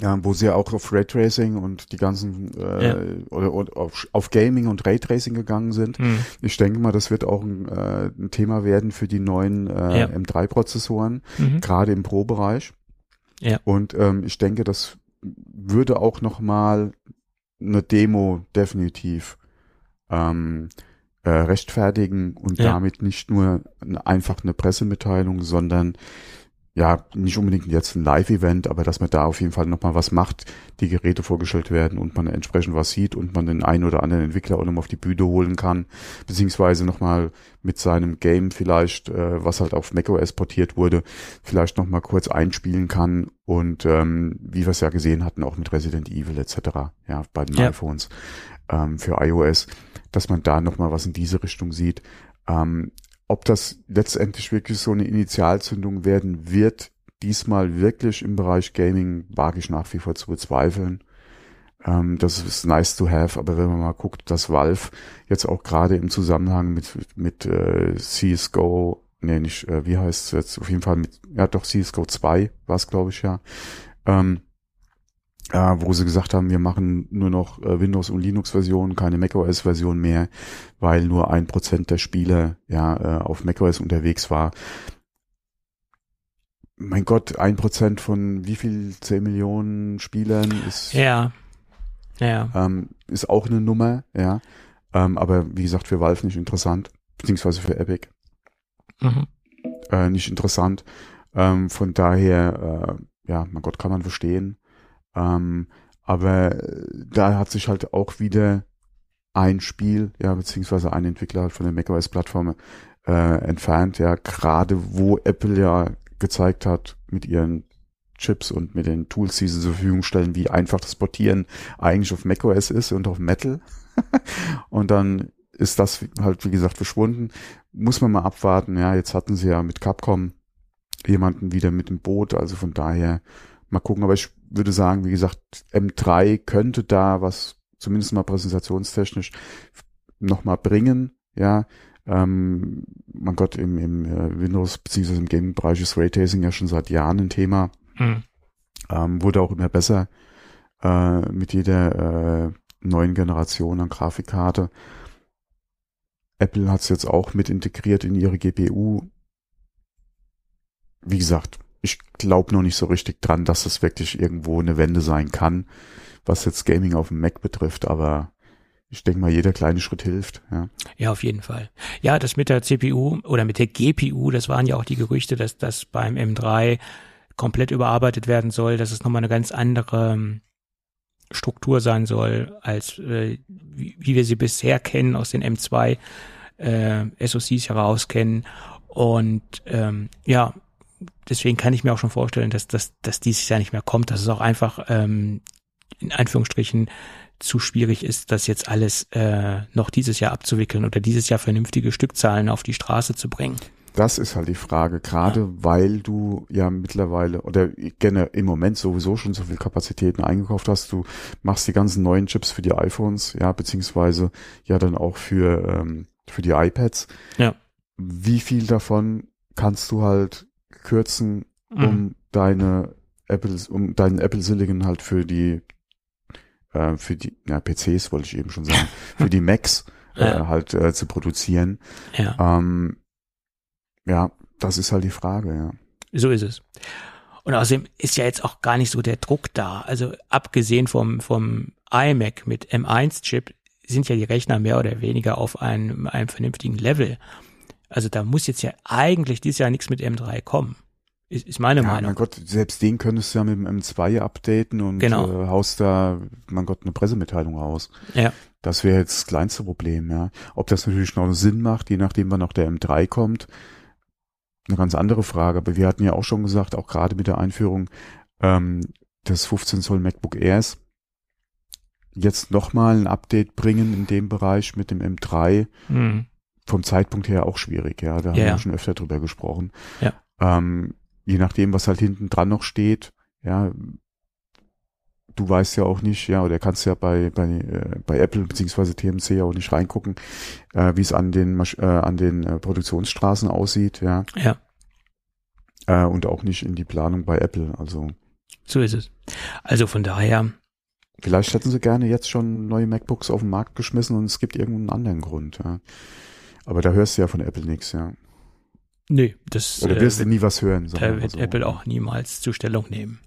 ja, wo sie ja auch auf Raytracing und die ganzen äh, ja. oder, oder auf, auf, Gaming und Raytracing gegangen sind. Mhm. Ich denke mal, das wird auch ein, äh, ein Thema werden für die neuen äh, ja. M3-Prozessoren, mhm. gerade im Pro-Bereich. Ja. Und ähm, ich denke, das würde auch noch mal eine Demo definitiv ähm, äh, rechtfertigen und ja. damit nicht nur einfach eine Pressemitteilung, sondern ja, nicht unbedingt jetzt ein Live-Event, aber dass man da auf jeden Fall nochmal was macht, die Geräte vorgestellt werden und man entsprechend was sieht und man den einen oder anderen Entwickler auch nochmal auf die Bühne holen kann, beziehungsweise nochmal mit seinem Game vielleicht, äh, was halt auf macOS portiert wurde, vielleicht nochmal kurz einspielen kann und ähm, wie wir es ja gesehen hatten, auch mit Resident Evil etc., ja, bei den ja. iPhones ähm, für iOS, dass man da nochmal was in diese Richtung sieht. Ähm, ob das letztendlich wirklich so eine Initialzündung werden wird, diesmal wirklich im Bereich Gaming, wage ich nach wie vor zu bezweifeln. Ähm, das ist nice to have, aber wenn man mal guckt, dass Valve jetzt auch gerade im Zusammenhang mit, mit äh, CSGO, nee, nicht, äh, wie heißt es jetzt, auf jeden Fall mit, ja doch, CSGO 2 war es, glaube ich, ja, ähm, äh, wo sie gesagt haben, wir machen nur noch äh, Windows- und Linux-Versionen, keine macOS-Version mehr, weil nur ein Prozent der Spieler ja äh, auf macOS unterwegs war. Mein Gott, ein Prozent von wie viel? Zehn Millionen Spielern ist ja, ja. Ähm, ist auch eine Nummer, ja. Ähm, aber wie gesagt, für Valve nicht interessant, beziehungsweise für Epic mhm. äh, nicht interessant. Ähm, von daher, äh, ja, mein Gott, kann man verstehen. Ähm, aber äh, da hat sich halt auch wieder ein Spiel, ja, beziehungsweise ein Entwickler von der macOS-Plattform äh, entfernt, ja, gerade wo Apple ja gezeigt hat mit ihren Chips und mit den Tools, die sie zur Verfügung stellen, wie einfach das Portieren eigentlich auf macOS ist und auf Metal. und dann ist das halt, wie gesagt, verschwunden. Muss man mal abwarten. Ja, jetzt hatten sie ja mit Capcom jemanden wieder mit dem Boot. Also von daher mal gucken. Aber ich würde sagen, wie gesagt, M3 könnte da was zumindest mal präsentationstechnisch nochmal bringen, ja. Ähm, mein Gott, im, im äh, Windows bzw. im Gaming-Bereich ist Raytracing ja schon seit Jahren ein Thema. Mhm. Ähm, wurde auch immer besser äh, mit jeder äh, neuen Generation an Grafikkarte. Apple hat es jetzt auch mit integriert in ihre GPU. Wie gesagt, ich glaube noch nicht so richtig dran, dass das wirklich irgendwo eine Wende sein kann, was jetzt Gaming auf dem Mac betrifft, aber ich denke mal, jeder kleine Schritt hilft. Ja. ja, auf jeden Fall. Ja, das mit der CPU oder mit der GPU, das waren ja auch die Gerüchte, dass das beim M3 komplett überarbeitet werden soll, dass es nochmal eine ganz andere ähm, Struktur sein soll, als äh, wie, wie wir sie bisher kennen aus den M2 äh, SoCs heraus kennen. Und ähm, ja, deswegen kann ich mir auch schon vorstellen, dass, dass, dass dieses Jahr nicht mehr kommt, dass es auch einfach ähm, in Anführungsstrichen zu schwierig ist, das jetzt alles äh, noch dieses Jahr abzuwickeln oder dieses Jahr vernünftige Stückzahlen auf die Straße zu bringen. Das ist halt die Frage, gerade ja. weil du ja mittlerweile oder gerne im Moment sowieso schon so viel Kapazitäten eingekauft hast. Du machst die ganzen neuen Chips für die iPhones, ja, beziehungsweise ja dann auch für, ähm, für die iPads. Ja. Wie viel davon kannst du halt kürzen, um mhm. deine Apple, um deinen Apple Silicon halt für die, äh, für die, ja, PCs wollte ich eben schon sagen, für die Macs äh, ja. halt äh, zu produzieren. Ja. Ähm, ja, das ist halt die Frage, ja. So ist es. Und außerdem ist ja jetzt auch gar nicht so der Druck da. Also abgesehen vom, vom iMac mit M1-Chip sind ja die Rechner mehr oder weniger auf einem, einem vernünftigen Level. Also da muss jetzt ja eigentlich dieses Jahr nichts mit M3 kommen. Ist, ist meine ja, Meinung. Mein Gott, selbst den könntest du ja mit dem M2 updaten und genau. äh, haust da, mein Gott, eine Pressemitteilung raus. Ja. Das wäre jetzt das kleinste Problem, ja. Ob das natürlich noch Sinn macht, je nachdem, wann noch der M3 kommt, eine ganz andere Frage. Aber wir hatten ja auch schon gesagt, auch gerade mit der Einführung ähm, des 15 Zoll MacBook Airs, jetzt nochmal ein Update bringen in dem Bereich mit dem M3. Mhm vom Zeitpunkt her auch schwierig, ja. Da haben ja. wir schon öfter drüber gesprochen. Ja. Ähm, je nachdem, was halt hinten dran noch steht, ja, du weißt ja auch nicht, ja, oder kannst ja bei bei äh, bei Apple beziehungsweise TMC ja auch nicht reingucken, äh, wie es an den Masch äh, an den äh, Produktionsstraßen aussieht, ja. Ja. Äh, und auch nicht in die Planung bei Apple. Also So ist es. Also von daher, vielleicht hätten sie gerne jetzt schon neue MacBooks auf den Markt geschmissen und es gibt irgendeinen anderen Grund, ja. Aber da hörst du ja von Apple nichts, ja. nee, das Oder äh, wirst du nie was hören. da wird so. Apple auch niemals zur Stellung nehmen.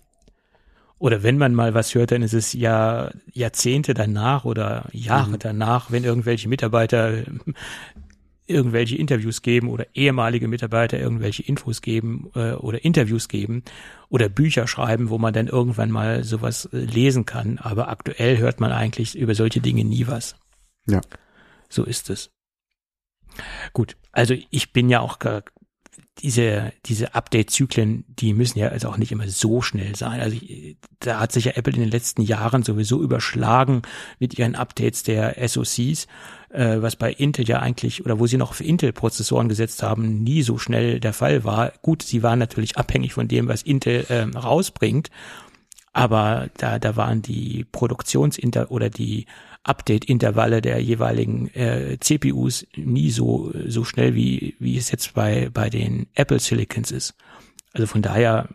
Oder wenn man mal was hört, dann ist es ja Jahrzehnte danach oder Jahre Mhm. danach, wenn irgendwelche Mitarbeiter äh, irgendwelche Interviews geben oder ehemalige Mitarbeiter irgendwelche Infos geben äh, oder Interviews geben oder Bücher schreiben, wo man dann irgendwann mal sowas äh, lesen kann. Aber aktuell hört man eigentlich über solche Dinge nie was. Ja. So ist es. Gut, also ich bin ja auch diese, diese Update-Zyklen, die müssen ja also auch nicht immer so schnell sein. Also ich, da hat sich ja Apple in den letzten Jahren sowieso überschlagen mit ihren Updates der SoCs, äh, was bei Intel ja eigentlich, oder wo sie noch für Intel-Prozessoren gesetzt haben, nie so schnell der Fall war. Gut, sie waren natürlich abhängig von dem, was Intel ähm, rausbringt, aber da, da waren die Produktionsinter oder die Update-Intervalle der jeweiligen äh, CPUs nie so so schnell wie wie es jetzt bei bei den Apple Silicons ist. Also von daher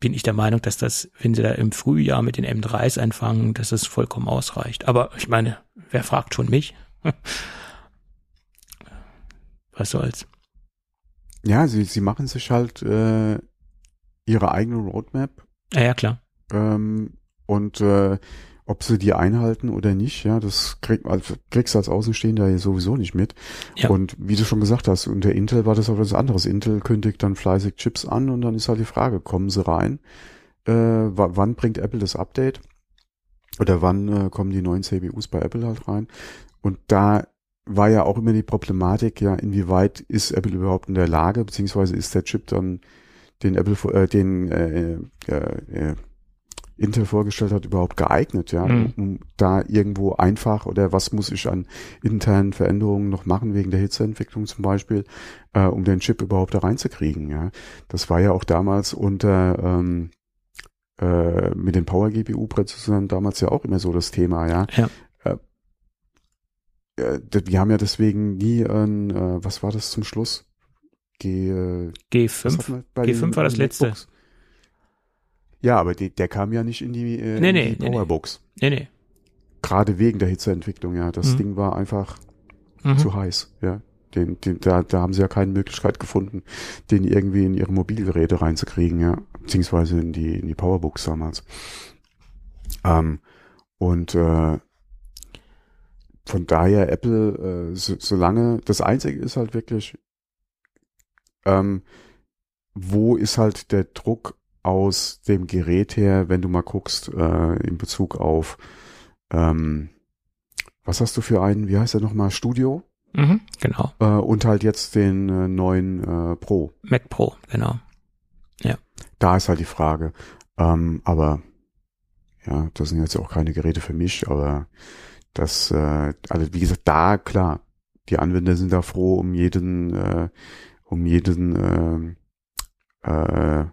bin ich der Meinung, dass das, wenn sie da im Frühjahr mit den M3s anfangen, dass das vollkommen ausreicht. Aber ich meine, wer fragt schon mich? Was soll's? Ja, sie, sie machen sich halt äh, ihre eigene Roadmap Ja, ja, klar. ähm, und äh, ob sie die einhalten oder nicht, ja, das krieg, also kriegst du als Außenstehender ja sowieso nicht mit. Ja. Und wie du schon gesagt hast, unter Intel war das aber was anderes. Intel kündigt dann fleißig Chips an und dann ist halt die Frage, kommen sie rein? Äh, wa- wann bringt Apple das Update? Oder wann äh, kommen die neuen CPUs bei Apple halt rein? Und da war ja auch immer die Problematik, ja, inwieweit ist Apple überhaupt in der Lage, beziehungsweise ist der Chip dann, den Apple, äh, den äh, äh, äh, Intel vorgestellt hat, überhaupt geeignet, ja, Mhm. um da irgendwo einfach oder was muss ich an internen Veränderungen noch machen wegen der Hitzeentwicklung zum Beispiel, äh, um den Chip überhaupt da reinzukriegen, ja. Das war ja auch damals unter ähm, äh, mit den Power GPU Prozessoren damals ja auch immer so das Thema, ja. Ja. Äh, äh, die haben ja deswegen nie ein, äh, was war das zum Schluss? G, äh, was G5. hatten wir bei G5 den, war das äh, letzte. MacBooks? Ja, aber die, der kam ja nicht in die, äh, Nee, in nee, die nee. Powerbox. Nee, nee. Gerade wegen der Hitzeentwicklung, ja. Das Mhm. Ding war einfach Mhm. zu heiß, ja. Den, den, da, da haben sie ja keine Möglichkeit gefunden, den irgendwie in ihre Mobilgeräte reinzukriegen, ja. Beziehungsweise in die, in die Powerbox damals. Ähm, und äh, von daher Apple, äh, so, solange, das Einzige ist halt wirklich, ähm, wo ist halt der Druck aus dem Gerät her, wenn du mal guckst, äh, in Bezug auf, ähm, was hast du für einen, wie heißt der nochmal, Studio? Mhm, genau. Äh, und halt jetzt den äh, neuen äh, Pro. Mac Pro, genau. Da ist halt die Frage. Ähm, aber ja, das sind jetzt auch keine Geräte für mich, aber das, äh, also wie gesagt, da klar, die Anwender sind da froh um jeden, äh, um jeden äh, äh,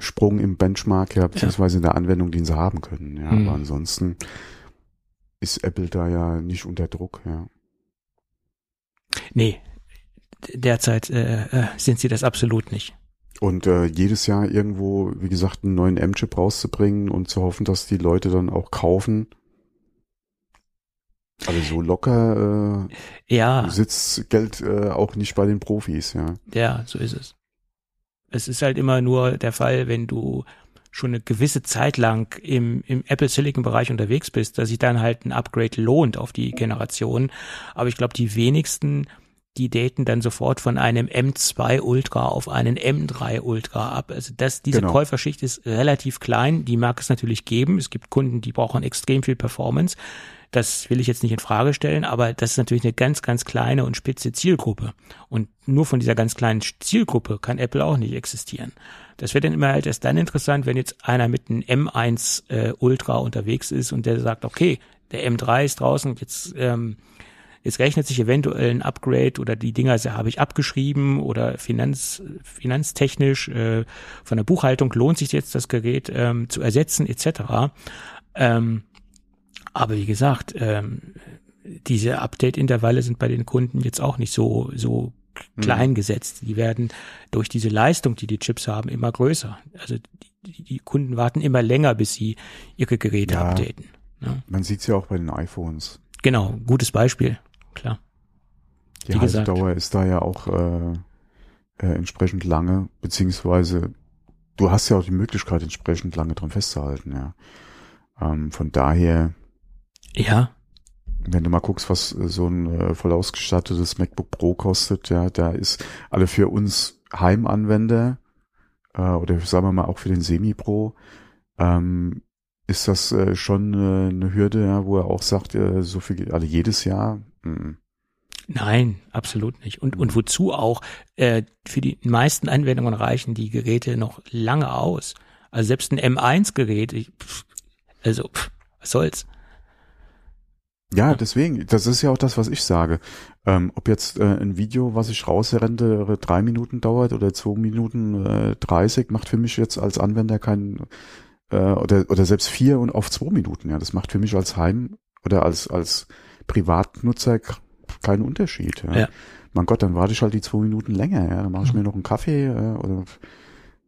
Sprung im Benchmark, ja, beziehungsweise in der Anwendung, den sie haben können. Ja, Mhm. aber ansonsten ist Apple da ja nicht unter Druck, ja. Nee, derzeit äh, äh, sind sie das absolut nicht. Und äh, jedes Jahr irgendwo, wie gesagt, einen neuen M-Chip rauszubringen und zu hoffen, dass die Leute dann auch kaufen. Aber so locker Ja, äh, sitzt Geld äh, auch nicht bei den Profis, ja. ja, so ist es. Es ist halt immer nur der Fall, wenn du schon eine gewisse Zeit lang im, im Apple Silicon Bereich unterwegs bist, dass sich dann halt ein Upgrade lohnt auf die Generation. Aber ich glaube, die wenigsten, die daten dann sofort von einem M2 Ultra auf einen M3 Ultra ab. Also das, diese Genau. Käuferschicht ist relativ klein. Die mag es natürlich geben. Es gibt Kunden, die brauchen extrem viel Performance. Das will ich jetzt nicht in Frage stellen, aber das ist natürlich eine ganz, ganz kleine und spitze Zielgruppe. Und nur von dieser ganz kleinen Zielgruppe kann Apple auch nicht existieren. Das wird dann immer halt erst dann interessant, wenn jetzt einer mit einem M1 äh, Ultra unterwegs ist und der sagt, okay, der M3 ist draußen, jetzt ähm, es rechnet sich eventuell ein Upgrade oder die Dinger habe ich abgeschrieben oder finanz, finanztechnisch äh, von der Buchhaltung lohnt sich jetzt das Gerät ähm, zu ersetzen etc. Ähm, aber wie gesagt, ähm, diese Update-Intervalle sind bei den Kunden jetzt auch nicht so, so mhm. klein gesetzt. Die werden durch diese Leistung, die die Chips haben, immer größer. Also die, die Kunden warten immer länger, bis sie ihre Geräte ja, updaten. Ne? Man sieht es ja auch bei den iPhones. Genau, gutes Beispiel, klar. Die Wie Haltedauer ist da ja auch äh, äh, entsprechend lange, beziehungsweise du hast ja auch die Möglichkeit, entsprechend lange dran festzuhalten, ja. Ähm, von daher. Ja. Wenn du mal guckst, was äh, so ein äh, voll ausgestattetes MacBook Pro kostet, ja, da ist alle für uns Heimanwender äh, oder sagen wir mal auch für den Semi-Pro, ähm, ist das äh, schon äh, eine Hürde, ja, wo er auch sagt, äh, so viel, also jedes Jahr. Mm. Nein, absolut nicht. Und, und wozu auch? Äh, für die meisten Anwendungen reichen die Geräte noch lange aus. Also selbst ein M1-Gerät, also pff, was soll's? Ja, deswegen, das ist ja auch das, was ich sage. Ähm, ob jetzt äh, ein Video, was ich rausrende, drei Minuten dauert oder zwei Minuten äh, 30, macht für mich jetzt als Anwender keinen äh, oder oder selbst vier und auf zwei Minuten. Ja, das macht für mich als Heim oder als als Privatnutzer keinen Unterschied. Ja. ja. Mein Gott, dann warte ich halt die zwei Minuten länger. Ja, dann mache ich mhm. mir noch einen Kaffee äh, oder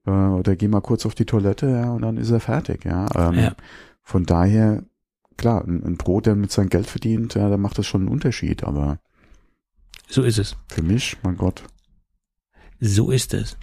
äh, oder gehe mal kurz auf die Toilette. Ja, und dann ist er fertig. Ja. Ähm, ja. Von daher klar, ein, ein Pro, der mit seinem Geld verdient, ja, da macht das schon einen Unterschied, aber. So ist es. Für mich, mein Gott. So ist es.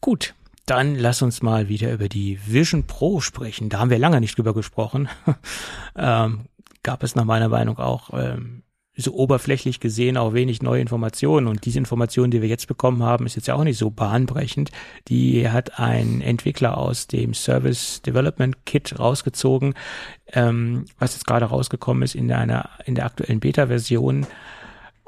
Gut, dann lass uns mal wieder über die Vision Pro sprechen. Da haben wir lange nicht drüber gesprochen. ähm, gab es nach meiner Meinung auch ähm, so oberflächlich gesehen auch wenig neue Informationen. Und diese Informationen, die wir jetzt bekommen haben, ist jetzt ja auch nicht so bahnbrechend. Die hat ein Entwickler aus dem Service Development Kit rausgezogen, ähm, was jetzt gerade rausgekommen ist in einer, in der aktuellen Beta-Version.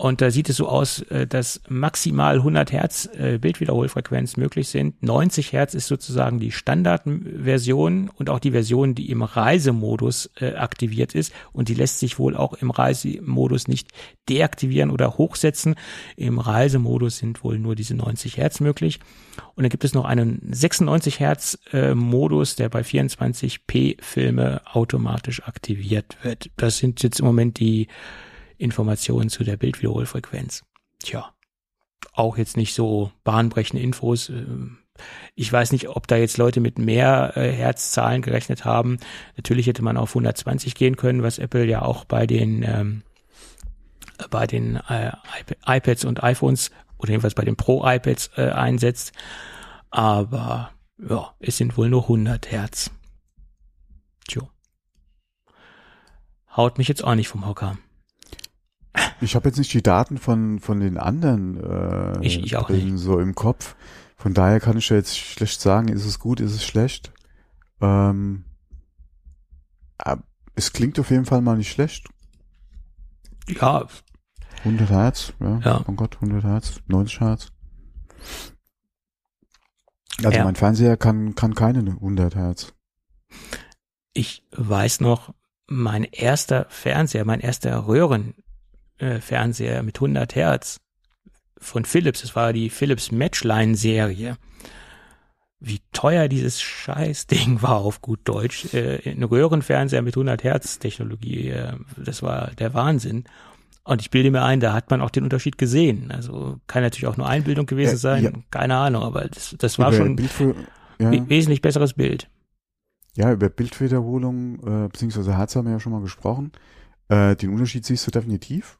Und da sieht es so aus, äh, dass maximal 100 Hertz äh, Bildwiederholfrequenz möglich sind. 90 Hertz ist sozusagen die Standardversion und auch die Version, die im Reisemodus äh, aktiviert ist. Und die lässt sich wohl auch im Reisemodus nicht deaktivieren oder hochsetzen. Im Reisemodus sind wohl nur diese 90 Hertz möglich. Und dann gibt es noch einen 96 Hertz Modus, der bei 24p Filme automatisch aktiviert wird. Das sind jetzt im Moment die Informationen zu der Bildwiederholfrequenz. Tja, auch jetzt nicht so bahnbrechende Infos. Ähm, ich weiß nicht, ob da jetzt Leute mit mehr äh, Herzzahlen gerechnet haben. Natürlich hätte man auf 120 gehen können, was Apple ja auch bei den ähm, bei den äh, iPads und iPhones oder jedenfalls bei den Pro-iPads äh, einsetzt. Aber ja, es sind wohl nur 100 Hertz. Tja. Haut mich jetzt auch nicht vom Hocker. Ich habe jetzt nicht die Daten von, von den anderen äh, ich, ich nicht. so im Kopf. Von daher kann ich ja jetzt schlecht sagen, ist es gut, ist es schlecht. Ähm, es klingt auf jeden Fall mal nicht schlecht. Ja. 100 Hertz, ja. ja. Oh Gott, 100 Hertz, 90 Hertz. Also ja. mein Fernseher kann, kann keine 100 Hertz. Ich weiß noch, mein erster Fernseher, mein erster Röhren, äh, Fernseher mit 100 Hertz von Philips. Das war die Philips Matchline-Serie. Wie teuer dieses Scheißding war auf gut Deutsch. Äh, ein Röhrenfernseher mit 100 Hertz Technologie, äh, das war der Wahnsinn. Und ich bilde mir ein, da hat man auch den Unterschied gesehen. Also kann natürlich auch nur Einbildung gewesen sein, ja. keine Ahnung, aber das, das war schon Bildfo ja. wesentlich besseres Bild. Ja, über Bildwiederholung äh, beziehungsweise Herz haben wir ja schon mal gesprochen. Äh, den Unterschied siehst du definitiv.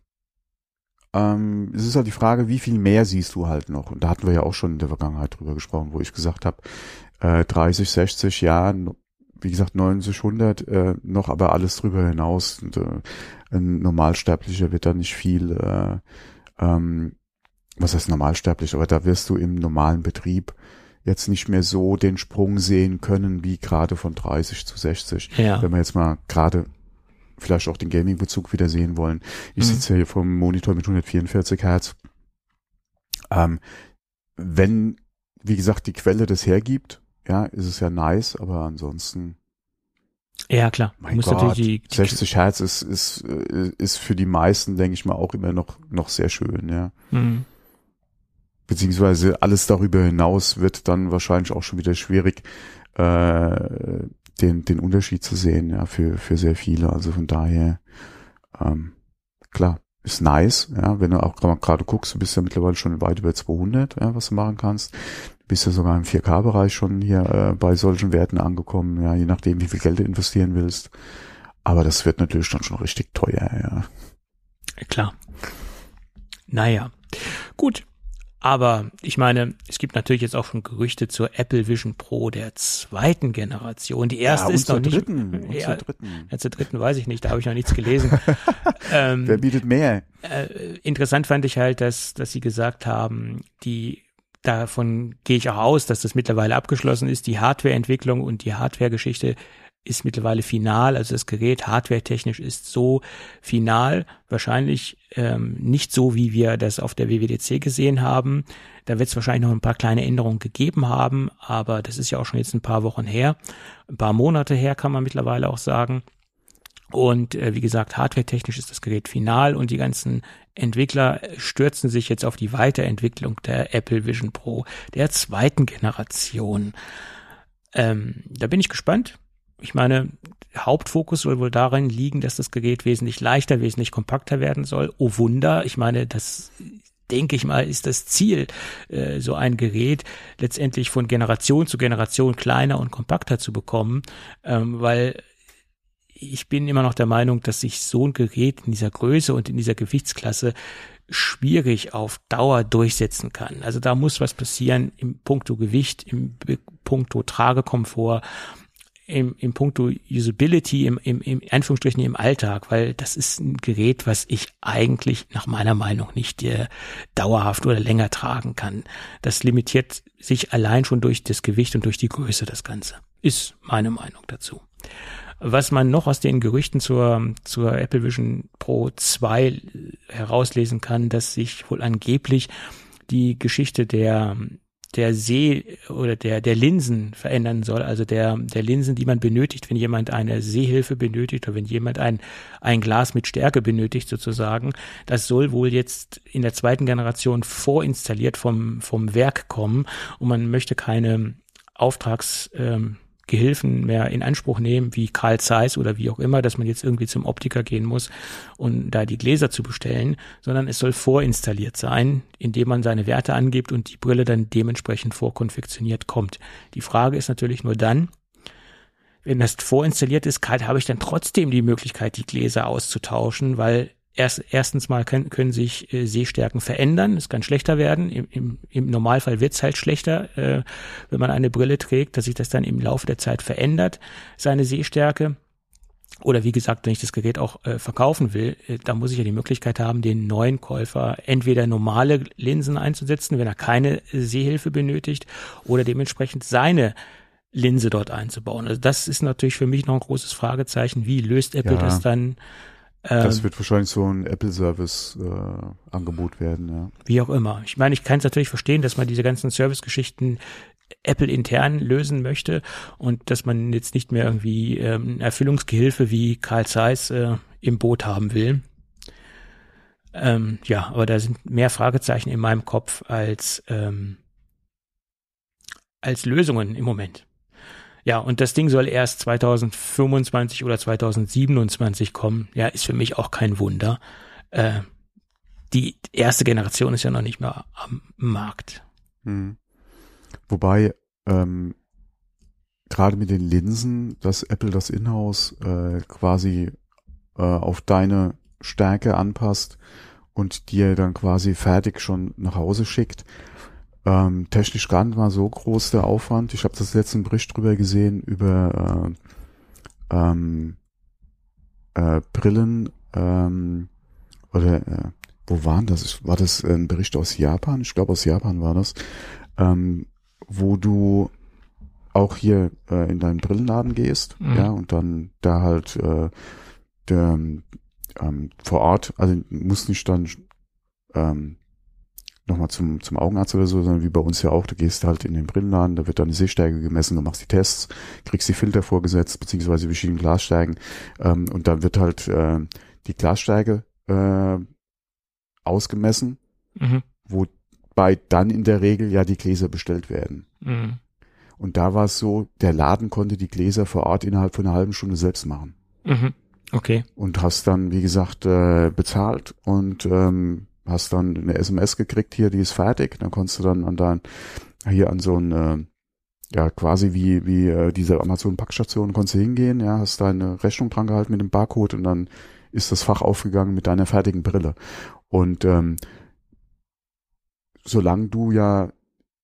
Ähm, es ist halt die Frage, wie viel mehr siehst du halt noch? Und da hatten wir ja auch schon in der Vergangenheit drüber gesprochen, wo ich gesagt habe, äh, 30, 60, ja, wie gesagt 90, 100, äh, noch aber alles drüber hinaus. Und, äh, ein Normalsterblicher wird da nicht viel, äh, ähm, was heißt Normalsterblich, aber da wirst du im normalen Betrieb jetzt nicht mehr so den Sprung sehen können, wie gerade von 30 zu 60. Ja. Wenn man jetzt mal gerade vielleicht auch den Gaming-Bezug wieder sehen wollen. Ich mhm. sitze hier vom Monitor mit 144 Hertz. Ähm, wenn, wie gesagt, die Quelle das hergibt, ja, ist es ja nice, aber ansonsten. Ja, klar. Mein Gott, die, die 60 Hertz ist, ist, äh, ist für die meisten, denke ich mal, auch immer noch, noch sehr schön, ja. Mhm. Beziehungsweise alles darüber hinaus wird dann wahrscheinlich auch schon wieder schwierig, äh, den, den Unterschied zu sehen, ja, für, für sehr viele. Also von daher, ähm, klar, ist nice, ja, wenn du auch gerade guckst, du bist ja mittlerweile schon weit über 200, ja, was du machen kannst. Bist ja sogar im 4K-Bereich schon hier äh, bei solchen Werten angekommen, ja, je nachdem, wie viel Geld du investieren willst. Aber das wird natürlich dann schon richtig teuer, ja. Klar. Naja. Gut, aber ich meine, es gibt natürlich jetzt auch schon Gerüchte zur Apple Vision Pro der zweiten Generation. Die erste ja, ist noch nicht. Dritten, ja, zur dritten. Ja, zur dritten weiß ich nicht, da habe ich noch nichts gelesen. ähm, Wer bietet mehr? Äh, interessant fand ich halt, dass, dass sie gesagt haben, die davon gehe ich auch aus, dass das mittlerweile abgeschlossen ist, die Hardwareentwicklung und die Hardwaregeschichte ist mittlerweile final, also das Gerät hardwaretechnisch ist so final, wahrscheinlich ähm, nicht so, wie wir das auf der WWDC gesehen haben. Da wird es wahrscheinlich noch ein paar kleine Änderungen gegeben haben, aber das ist ja auch schon jetzt ein paar Wochen her, ein paar Monate her kann man mittlerweile auch sagen. Und äh, wie gesagt, hardwaretechnisch ist das Gerät final und die ganzen Entwickler stürzen sich jetzt auf die Weiterentwicklung der Apple Vision Pro der zweiten Generation. Ähm, da bin ich gespannt ich meine, Hauptfokus soll wohl darin liegen, dass das Gerät wesentlich leichter, wesentlich kompakter werden soll. Oh Wunder, ich meine, das denke ich mal, ist das Ziel, äh, so ein Gerät letztendlich von Generation zu Generation kleiner und kompakter zu bekommen, ähm, weil ich bin immer noch der Meinung, dass sich so ein Gerät in dieser Größe und in dieser Gewichtsklasse schwierig auf Dauer durchsetzen kann. Also da muss was passieren im Punkto Gewicht, im Punkto Tragekomfort im, im Punkto Usability, im, im, im Anführungsstrichen im Alltag, weil das ist ein Gerät, was ich eigentlich nach meiner Meinung nicht äh, dauerhaft oder länger tragen kann. Das limitiert sich allein schon durch das Gewicht und durch die Größe das Ganze. Ist meine Meinung dazu. Was man noch aus den Gerüchten zur, zur Apple Vision Pro 2 herauslesen kann, dass sich wohl angeblich die Geschichte der der See oder der, der Linsen verändern soll, also der, der Linsen, die man benötigt, wenn jemand eine Sehhilfe benötigt oder wenn jemand ein, ein Glas mit Stärke benötigt sozusagen. Das soll wohl jetzt in der zweiten Generation vorinstalliert vom, vom Werk kommen und man möchte keine Auftrags, ähm, Gehilfen mehr in Anspruch nehmen, wie Karl Zeiss oder wie auch immer, dass man jetzt irgendwie zum Optiker gehen muss und da die Gläser zu bestellen, sondern es soll vorinstalliert sein, indem man seine Werte angibt und die Brille dann dementsprechend vorkonfektioniert kommt. Die Frage ist natürlich nur dann, wenn das vorinstalliert ist, habe ich dann trotzdem die Möglichkeit, die Gläser auszutauschen, weil Erst, erstens mal können, können sich äh, Sehstärken verändern, es kann schlechter werden. Im, im, im Normalfall wird es halt schlechter, äh, wenn man eine Brille trägt, dass sich das dann im Laufe der Zeit verändert, seine Sehstärke. Oder wie gesagt, wenn ich das Gerät auch äh, verkaufen will, äh, da muss ich ja die Möglichkeit haben, den neuen Käufer entweder normale Linsen einzusetzen, wenn er keine Sehhilfe benötigt, oder dementsprechend seine Linse dort einzubauen. Also das ist natürlich für mich noch ein großes Fragezeichen. Wie löst Apple ja. das dann? Das ähm, wird wahrscheinlich so ein Apple-Service-Angebot äh, werden, ja. Wie auch immer. Ich meine, ich kann es natürlich verstehen, dass man diese ganzen Service-Geschichten Apple intern lösen möchte und dass man jetzt nicht mehr irgendwie ähm, Erfüllungsgehilfe wie Carl Zeiss äh, im Boot haben will. Ähm, ja, aber da sind mehr Fragezeichen in meinem Kopf als ähm, als Lösungen im Moment. Ja, und das Ding soll erst 2025 oder 2027 kommen. Ja, ist für mich auch kein Wunder. Äh, die erste Generation ist ja noch nicht mehr am Markt. Hm. Wobei, ähm, gerade mit den Linsen, dass Apple das Inhouse äh, quasi äh, auf deine Stärke anpasst und dir dann quasi fertig schon nach Hause schickt, ähm, technisch gar nicht mal so groß der Aufwand. Ich habe das letzten Bericht drüber gesehen über äh, ähm, äh, Brillen ähm, oder äh, wo waren das? War das ein Bericht aus Japan? Ich glaube aus Japan war das, ähm, wo du auch hier äh, in deinen Brillenladen gehst, mhm. ja, und dann da halt äh, der, ähm, vor Ort, also muss nicht dann ähm, nochmal zum, zum Augenarzt oder so, sondern wie bei uns ja auch, du gehst halt in den Brillenladen, da wird deine Sehstärke gemessen, du machst die Tests, kriegst die Filter vorgesetzt, beziehungsweise verschiedene Glasstärken ähm, und dann wird halt äh, die Glasstärke äh, ausgemessen, Mhm. wobei dann in der Regel ja die Gläser bestellt werden. Mhm. Und da war es so, der Laden konnte die Gläser vor Ort innerhalb von einer halben Stunde selbst machen. Mhm. Okay. Und hast dann, wie gesagt, äh, bezahlt und ähm, hast dann eine SMS gekriegt, hier, die ist fertig. Dann konntest du dann an dein, hier an so ein, äh, ja, quasi wie, wie äh, diese Amazon-Packstation konntest du hingehen, ja, hast deine Rechnung dran gehalten mit dem Barcode und dann ist das Fach aufgegangen mit deiner fertigen Brille. Und ähm, solange du ja,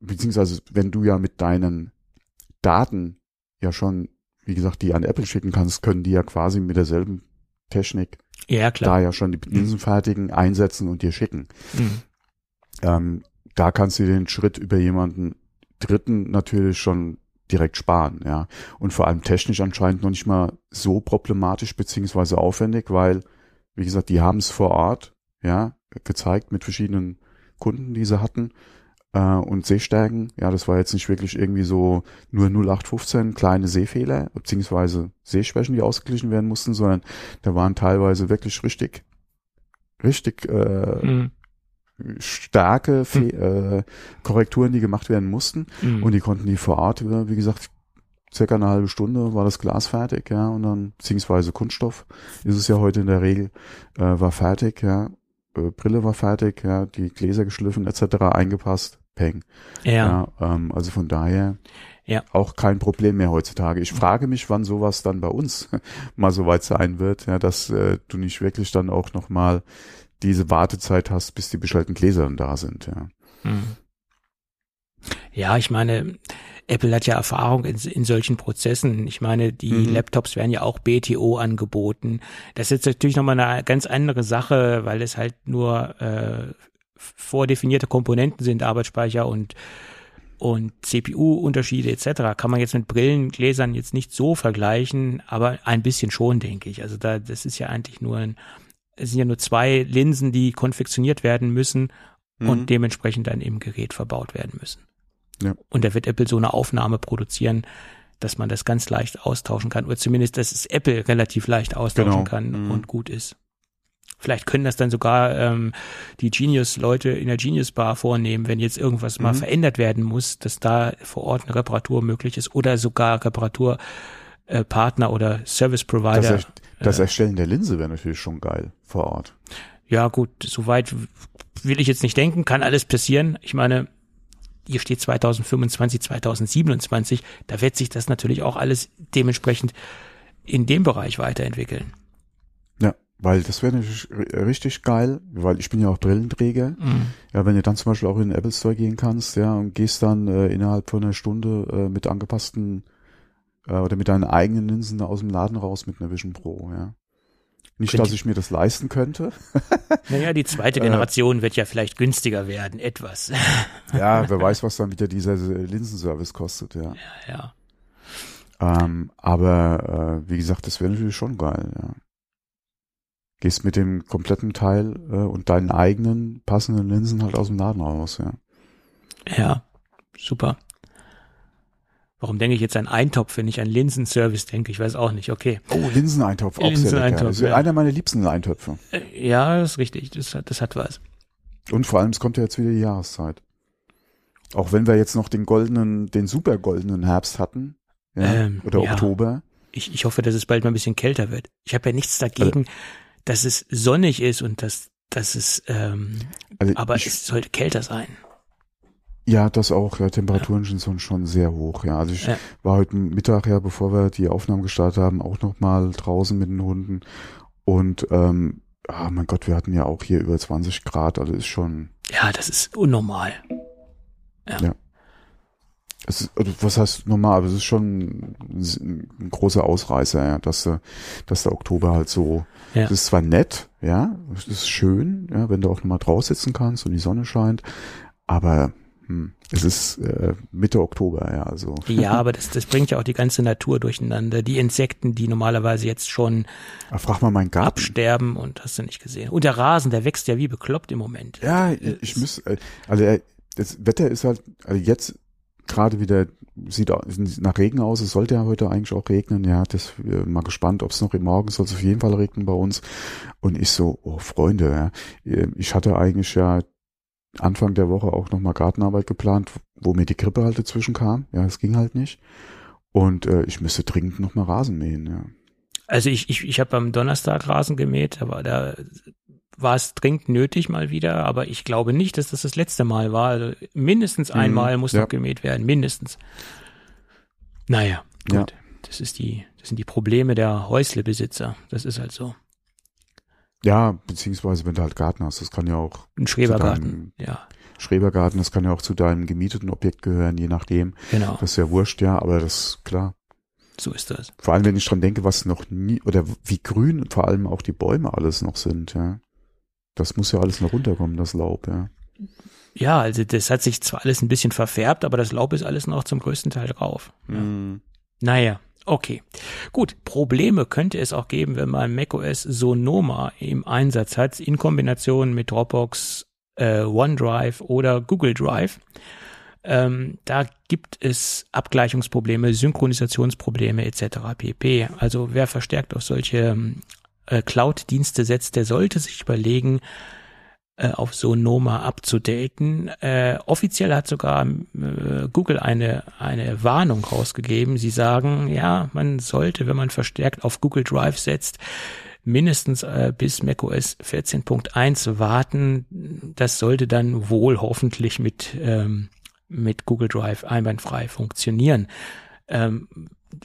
beziehungsweise wenn du ja mit deinen Daten ja schon, wie gesagt, die an Apple schicken kannst, können die ja quasi mit derselben Technik Ja, klar. da ja schon die Linsen fertigen, einsetzen und dir schicken. Mhm. Ähm, da kannst du den Schritt über jemanden Dritten natürlich schon direkt sparen, ja. Und vor allem technisch anscheinend noch nicht mal so problematisch beziehungsweise aufwendig, weil, wie gesagt, die haben es vor Ort, ja, gezeigt mit verschiedenen Kunden, die sie hatten. Äh, und Sehstärken, ja, das war jetzt nicht wirklich irgendwie so nur 0815 kleine Sehfehler, beziehungsweise Sehschwächen, die ausgeglichen werden mussten, sondern da waren teilweise wirklich richtig, richtig äh, Mhm. starke Fe äh, Korrekturen, die gemacht werden mussten. Mhm. Und die konnten die vor Ort, äh, wie gesagt, circa eine halbe Stunde war das Glas fertig, ja, und dann, beziehungsweise Kunststoff ist es ja heute in der Regel, äh, war fertig, ja, äh, Brille war fertig, ja, die Gläser geschliffen etc. eingepasst, peng. ja. Ja, ähm, also von daher Ja. auch kein Problem mehr heutzutage. Ich frage mich, wann sowas dann bei uns mal so weit sein wird, ja, dass äh, du nicht wirklich dann auch noch mal diese Wartezeit hast, bis die bestellten Gläser dann da sind. Ja. Mhm. Ja, ich meine, Apple hat ja Erfahrung in, in solchen Prozessen. Ich meine, die Mhm. Laptops werden ja auch BTO angeboten. Das ist jetzt natürlich nochmal eine ganz andere Sache, weil es halt nur äh, vordefinierte Komponenten sind, Arbeitsspeicher und und CPU-Unterschiede etc. kann man jetzt mit Brillengläsern jetzt nicht so vergleichen, aber ein bisschen schon, denke ich. Also da, das ist ja eigentlich nur ein, es sind ja nur zwei Linsen, die konfektioniert werden müssen Mhm. und dementsprechend dann im Gerät verbaut werden müssen. Ja. Und da wird Apple so eine Aufnahme produzieren, dass man das ganz leicht austauschen kann. Oder zumindest, dass es Apple relativ leicht austauschen Genau. kann Mhm. und gut ist. Vielleicht können das dann sogar ähm, die Genius-Leute in der Genius Bar vornehmen, wenn jetzt irgendwas mal Mhm. verändert werden muss, dass da vor Ort eine Reparatur möglich ist oder sogar Reparaturpartner äh, oder Service Das, Provider. er, das äh, Erstellen der Linse wäre natürlich schon geil vor Ort. Ja, gut, soweit will ich jetzt nicht denken, kann alles passieren. Ich meine, hier steht 2025, 2027, da wird sich das natürlich auch alles dementsprechend in dem Bereich weiterentwickeln. Ja, weil das wäre natürlich ri- richtig geil, weil ich bin ja auch Brillenträger. Mhm. Ja, wenn du dann zum Beispiel auch in den Apple Store gehen kannst, ja, und gehst dann äh, innerhalb von einer Stunde äh, mit angepassten äh, oder mit deinen eigenen Linsen aus dem Laden raus mit einer Vision Pro, ja. Nicht, Könnt dass ich mir das leisten könnte. Naja, die zweite Äh. Generation wird ja vielleicht günstiger werden, etwas. Ja, wer weiß, was dann wieder dieser äh, Linsenservice kostet, ja. ja. Ähm, aber äh, wie gesagt, das wäre natürlich schon geil, ja. Gehst mit dem kompletten Teil äh, und deinen eigenen passenden Linsen halt aus dem Laden raus, ja. Ja, super. Warum denke ich jetzt an Eintopf, wenn ich an Linsenservice denke? Ich weiß auch nicht. Okay. Oh, Linseneintopf, auch sehr. Linseneintopf, Das ist ja. einer meiner liebsten Eintöpfe. Äh, Ja, das ist richtig. Das hat, das hat was. Und vor allem, es kommt ja jetzt wieder die Jahreszeit. Auch wenn wir jetzt noch den goldenen, den super goldenen Herbst hatten, ja, Ähm, oder ja. Oktober. Ich, ich hoffe, dass es bald mal ein bisschen kälter wird. Ich habe ja nichts dagegen, dass es sonnig ist und dass, dass es, ähm, Also aber ich, es sollte kälter sein. Ja, das auch. Ja, Temperaturen sind schon, sehr hoch. Ja, also ich Ja. war heute Mittag ja, bevor wir die Aufnahmen gestartet haben, auch noch mal draußen mit den Hunden. Und ähm, ah, mein Gott, wir hatten ja auch hier über 20 Grad. Also ist schon, Ja, das ist unnormal. es ist, also was heißt normal, aber es ist schon ein, großer Ausreißer, ja, dass, äh, dass der Oktober halt so, Ja. das ist zwar nett, ja, es ist schön, ja, wenn du auch nochmal draus sitzen kannst und die Sonne scheint, aber hm. Es ist äh, Mitte Oktober, ja, also. Ja, aber das, das bringt ja auch die ganze Natur durcheinander. Die Insekten, die normalerweise jetzt schon Aber frag mal meinen Garten. absterben und hast du nicht gesehen. Und der Rasen, der wächst ja wie bekloppt im Moment. Ja, Äh, ich, ich muss, äh, also äh, das Wetter ist halt, also jetzt gerade wieder, sieht nach Regen aus, es sollte ja heute eigentlich auch regnen, ja, das mal gespannt, ob es noch morgen soll es auf jeden Fall regnen bei uns. Und ich so, oh Freunde, ja, ich hatte eigentlich ja Anfang der Woche auch nochmal Gartenarbeit geplant, wo mir die Grippe halt dazwischen kam, ja, es ging halt nicht. Und äh, ich müsste dringend nochmal Rasen mähen, ja. Also ich, ich, ich habe am Donnerstag Rasen gemäht, aber da war es dringend nötig mal wieder, aber ich glaube nicht, dass das das letzte Mal war. Also mindestens Mhm, einmal muss ja. noch gemäht werden, mindestens. Naja, Ja. gut. Das ist die, das sind die Probleme der Häuslebesitzer. Das ist halt so. Ja, beziehungsweise wenn du halt Garten hast, das kann ja auch Ein Schrebergarten. Ja, Schrebergarten, das kann ja auch zu deinem gemieteten Objekt gehören, je nachdem. genau. Das ist ja wurscht, ja, aber das klar. So ist das. Vor allem, wenn ich dran denke, was noch nie oder wie grün vor allem auch die Bäume alles noch sind, ja. Das muss ja alles noch runterkommen, das Laub, ja. Ja, also das hat sich zwar alles ein bisschen verfärbt, aber das Laub ist alles noch zum größten Teil drauf. Mhm. Naja, okay. Gut, Probleme könnte es auch geben, wenn man macOS Sonoma im Einsatz hat, in Kombination mit Dropbox, äh, OneDrive oder Google Drive. Ähm, da gibt es Abgleichungsprobleme, Synchronisationsprobleme etc. pp. Also wer verstärkt auf solche ähm, äh, Cloud-Dienste setzt, der sollte sich überlegen, äh, auf Sonoma abzudaten. Äh, offiziell hat sogar äh, Google eine, eine Warnung rausgegeben. Sie sagen, ja, man sollte, wenn man verstärkt auf Google Drive setzt, mindestens äh, bis macOS 14.1 warten. Das sollte dann wohl hoffentlich mit, ähm, mit Google Drive einwandfrei funktionieren. Ähm,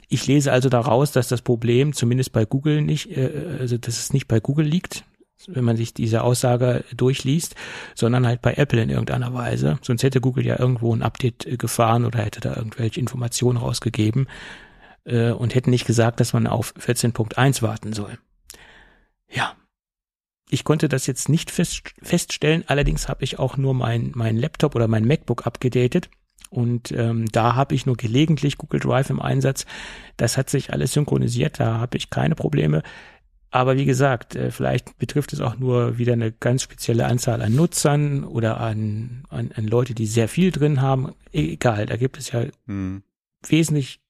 ich lese also daraus, dass das Problem zumindest bei Google nicht, äh, also dass es nicht bei Google liegt, wenn man sich diese Aussage durchliest, sondern halt bei Apple in irgendeiner Weise. Sonst hätte Google ja irgendwo ein Update äh, gefahren oder hätte da irgendwelche Informationen rausgegeben äh, und hätten nicht gesagt, dass man auf 14.1 warten soll. Ja. Ich konnte das jetzt nicht fest, feststellen, allerdings habe ich auch nur mein, mein Laptop oder mein MacBook abgedatet. Und ähm, da habe ich nur gelegentlich Google Drive im Einsatz. Das hat sich alles synchronisiert, da habe ich keine Probleme. Aber wie gesagt, äh, vielleicht betrifft es auch nur wieder eine ganz spezielle Anzahl an Nutzern oder an, an, an Leute, die sehr viel drin haben. Egal, da gibt es ja Mhm. wesentlich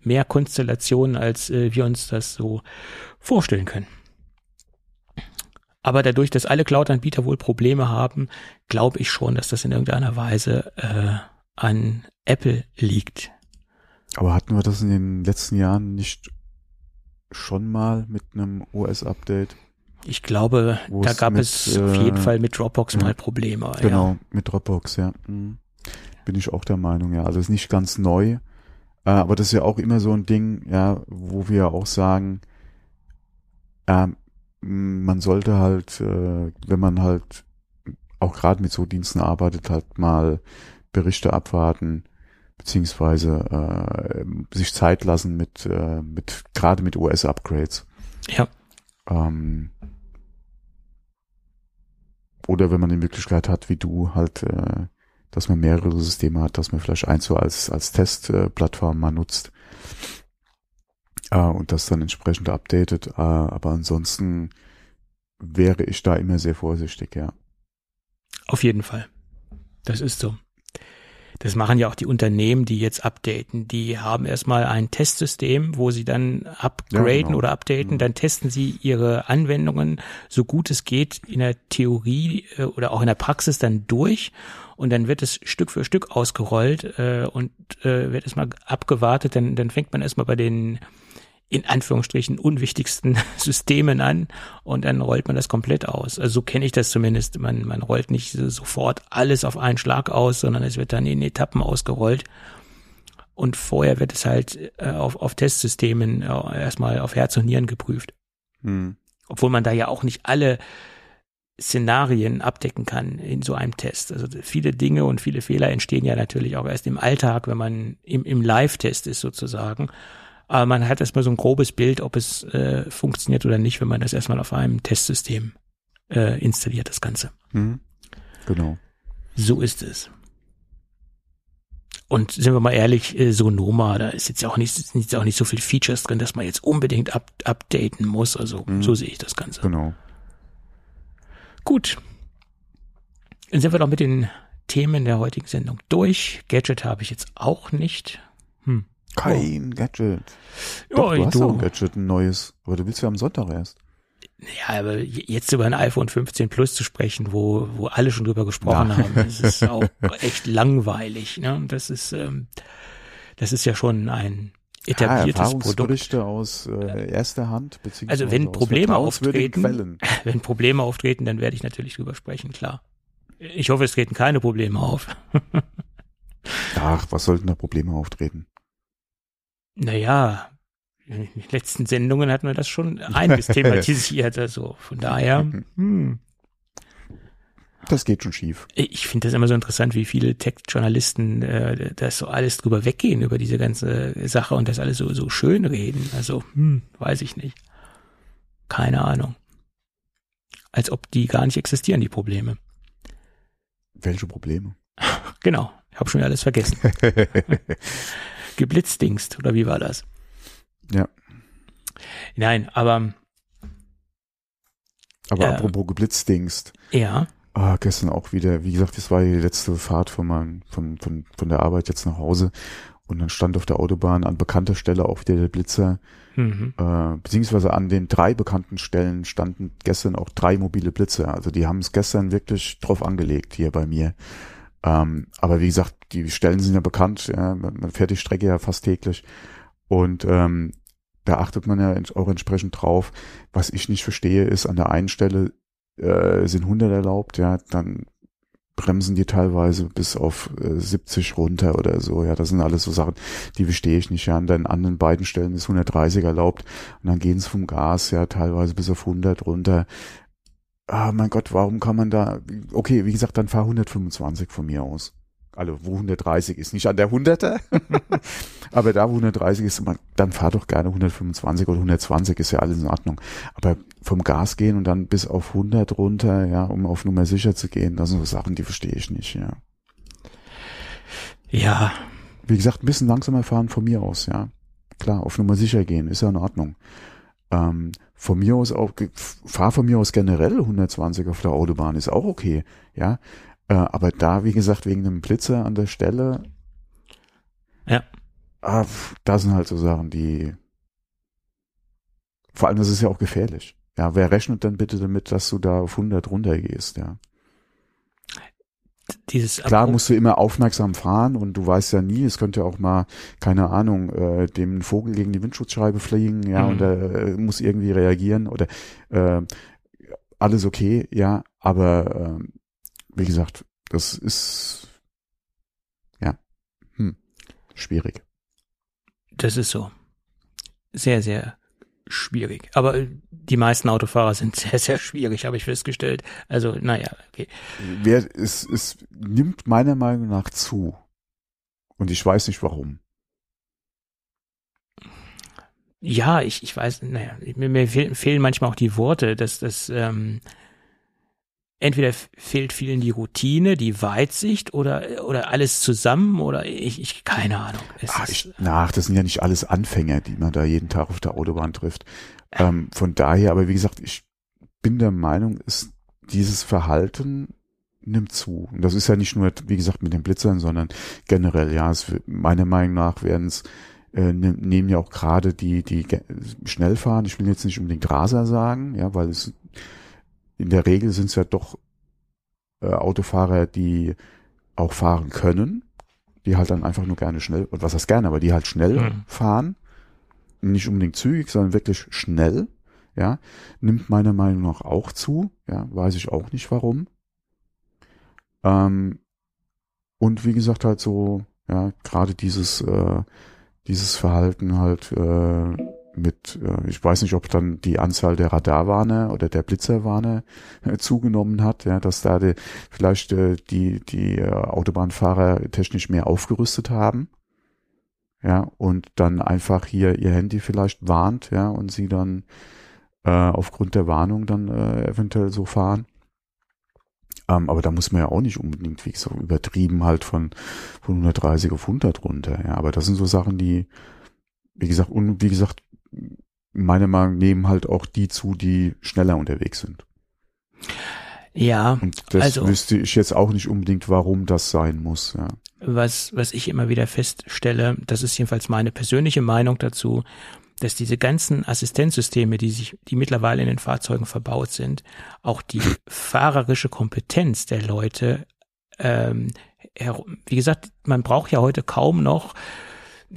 mehr Konstellationen, als äh, wir uns das so vorstellen können. Aber dadurch, dass alle Cloud-Anbieter wohl Probleme haben, glaube ich schon, dass das in irgendeiner Weise äh, an Apple liegt. Aber hatten wir das in den letzten Jahren nicht schon mal mit einem OS-Update? Ich glaube, da gab mit, es auf jeden äh, Fall mit Dropbox mal Probleme. Genau, Ja. mit Dropbox, ja. Mhm. Bin ich auch der Meinung, ja. Also ist nicht ganz neu, äh, aber das ist ja auch immer so ein Ding, ja, wo wir auch sagen, ähm, man sollte halt, äh, wenn man halt auch gerade mit so Diensten arbeitet, halt mal Berichte abwarten, beziehungsweise äh, sich Zeit lassen mit, äh, mit gerade mit OS-Upgrades. ja. Ähm, oder wenn man die Möglichkeit hat, wie du, halt, äh, dass man mehrere Systeme hat, dass man vielleicht eins so als, als Testplattform mal nutzt äh, und das dann entsprechend updatet. Äh, aber ansonsten wäre ich da immer sehr vorsichtig, ja. Auf jeden Fall. Das ist so. Das machen ja auch die Unternehmen, die jetzt updaten. Die haben erstmal ein Testsystem, wo sie dann upgraden Ja, genau. oder updaten. Mhm. Dann testen sie ihre Anwendungen so gut es geht in der Theorie äh, oder auch in der Praxis dann durch. Und dann wird es Stück für Stück ausgerollt äh, und äh, wird erstmal abgewartet. Dann, dann fängt man erstmal bei den in Anführungsstrichen unwichtigsten Systemen an und dann rollt man das komplett aus. Also so kenne ich das zumindest. Man, man rollt nicht so sofort alles auf einen Schlag aus, sondern es wird dann in Etappen ausgerollt. Und vorher wird es halt äh, auf, auf Testsystemen äh, erstmal auf Herz und Nieren geprüft. Hm. Obwohl man da ja auch nicht alle Szenarien abdecken kann in so einem Test. Also viele Dinge und viele Fehler entstehen ja natürlich auch erst im Alltag, wenn man im, im Live-Test ist sozusagen. Aber man hat erstmal so ein grobes Bild, ob es äh, funktioniert oder nicht, wenn man das erstmal auf einem Testsystem äh, installiert, das Ganze. Hm. Genau. So ist es. und sind wir mal ehrlich, äh, Sonoma, da ist jetzt auch nicht, sind jetzt auch nicht so viel Features drin, dass man jetzt unbedingt up, updaten muss. Also mhm. so sehe ich das Ganze. Genau. Gut. Dann sind wir doch mit den Themen der heutigen Sendung durch. Gadget habe ich jetzt auch nicht. Kein oh. Gadget. Doch, du hast du. ein Gadget, ein neues. Aber du willst ja am Sonntag erst. Ja, aber jetzt über ein iPhone 15 Plus zu sprechen, wo, wo alle schon drüber gesprochen ja. haben, das ist auch echt langweilig. Ne? Das ist, ähm, das ist ja schon ein etabliertes ja, Produkt. aus äh, erster Hand, beziehungsweise also wenn Probleme auftreten, wenn Probleme auftreten, dann werde ich natürlich drüber sprechen, klar. Ich hoffe, es treten keine Probleme auf. Ach, was sollten da Probleme auftreten? Naja, in den letzten Sendungen hatten wir das schon einiges thematisiert, also von daher. Hm. Das geht schon schief. Ich finde das immer so interessant, wie viele Textjournalisten äh, das so alles drüber weggehen über diese ganze Sache und das alles so, so schön reden. Also, hm, weiß ich nicht. Keine Ahnung. Als ob die gar nicht existieren, die Probleme. Welche Probleme? Genau, ich habe schon alles vergessen. Geblitzdingst, oder wie war das? Ja. Nein, aber. Aber äh, apropos Geblitzdingst. Ja. Ah, gestern auch wieder, wie gesagt, das war die letzte Fahrt von, meinem, von, von, von der Arbeit jetzt nach Hause. Und dann stand auf der Autobahn an bekannter Stelle auch wieder der Blitzer. Mhm. Äh, beziehungsweise an den drei bekannten Stellen standen gestern auch drei mobile Blitzer. Also die haben es gestern wirklich drauf angelegt hier bei mir. Ähm, aber wie gesagt, die Stellen sind ja bekannt. Ja, man fährt die Strecke ja fast täglich. Und ähm, da achtet man ja auch entsprechend drauf. Was ich nicht verstehe, ist an der einen Stelle äh, sind 100 erlaubt, ja, dann bremsen die teilweise bis auf äh, 70 runter oder so. Ja, das sind alles so Sachen, die verstehe ich nicht. Ja, an den anderen beiden Stellen ist 130 erlaubt und dann gehen sie vom Gas ja teilweise bis auf 100 runter. Ah, mein Gott, warum kann man da? Okay, wie gesagt, dann fahr 125 von mir aus also wo 130 ist, nicht an der 100er, aber da wo 130 ist, dann fahr doch gerne 125 oder 120, ist ja alles in Ordnung. Aber vom Gas gehen und dann bis auf 100 runter, ja, um auf Nummer sicher zu gehen, das sind so Sachen, die verstehe ich nicht, ja. Ja. Wie gesagt, ein bisschen langsamer fahren von mir aus, ja. Klar, auf Nummer sicher gehen, ist ja in Ordnung. Ähm, von mir aus auch, fahr von mir aus generell 120 auf der Autobahn, ist auch okay, ja. Äh, aber da, wie gesagt, wegen einem Blitzer an der Stelle. Ja. Ah, da sind halt so Sachen, die. Vor allem, das ist ja auch gefährlich. Ja, wer rechnet dann bitte damit, dass du da auf 100 runtergehst, ja? Dieses Klar musst du immer aufmerksam fahren und du weißt ja nie, es könnte auch mal, keine Ahnung, äh, dem Vogel gegen die Windschutzscheibe fliegen, ja, mhm. und er äh, muss irgendwie reagieren oder äh, alles okay, ja, aber äh, wie gesagt, das ist ja hm, schwierig. Das ist so. Sehr, sehr schwierig. Aber die meisten Autofahrer sind sehr, sehr schwierig, habe ich festgestellt. Also, naja, okay. Wer, es, es nimmt meiner Meinung nach zu. Und ich weiß nicht warum. Ja, ich, ich weiß, naja, mir, mir fehlen manchmal auch die Worte, dass das, ähm, entweder fehlt vielen die Routine, die Weitsicht oder, oder alles zusammen oder ich, ich keine Ahnung. Ach, ich, nach, das sind ja nicht alles Anfänger, die man da jeden Tag auf der Autobahn trifft. Ähm, von daher, aber wie gesagt, ich bin der Meinung, ist dieses Verhalten nimmt zu. Und das ist ja nicht nur, wie gesagt, mit den Blitzern, sondern generell, ja, es, meiner Meinung nach werden es äh, nehmen ja auch gerade die, die schnell fahren. Ich will jetzt nicht unbedingt Raser sagen, ja, weil es in der Regel sind es ja doch äh, Autofahrer, die auch fahren können, die halt dann einfach nur gerne schnell, und was heißt gerne, aber die halt schnell mhm. fahren, nicht unbedingt zügig, sondern wirklich schnell, ja, nimmt meiner Meinung nach auch zu, ja, weiß ich auch nicht warum. Ähm, und wie gesagt halt so, ja, gerade dieses, äh, dieses Verhalten halt, äh, mit, äh, ich weiß nicht, ob dann die Anzahl der Radarwarner oder der Blitzerwarner äh, zugenommen hat, ja, dass da die, vielleicht äh, die, die äh, Autobahnfahrer technisch mehr aufgerüstet haben. Ja, und dann einfach hier ihr Handy vielleicht warnt, ja, und sie dann äh, aufgrund der Warnung dann äh, eventuell so fahren. Ähm, aber da muss man ja auch nicht unbedingt, wie gesagt, übertrieben halt von, von 130 auf 100 runter. Ja, aber das sind so Sachen, die, wie gesagt, und wie gesagt, meiner Meinung nach nehmen halt auch die zu, die schneller unterwegs sind. Ja. Und das also, wüsste ich jetzt auch nicht unbedingt, warum das sein muss. Ja. Was, was ich immer wieder feststelle, das ist jedenfalls meine persönliche Meinung dazu, dass diese ganzen Assistenzsysteme, die sich, die mittlerweile in den Fahrzeugen verbaut sind, auch die fahrerische Kompetenz der Leute, ähm, wie gesagt, man braucht ja heute kaum noch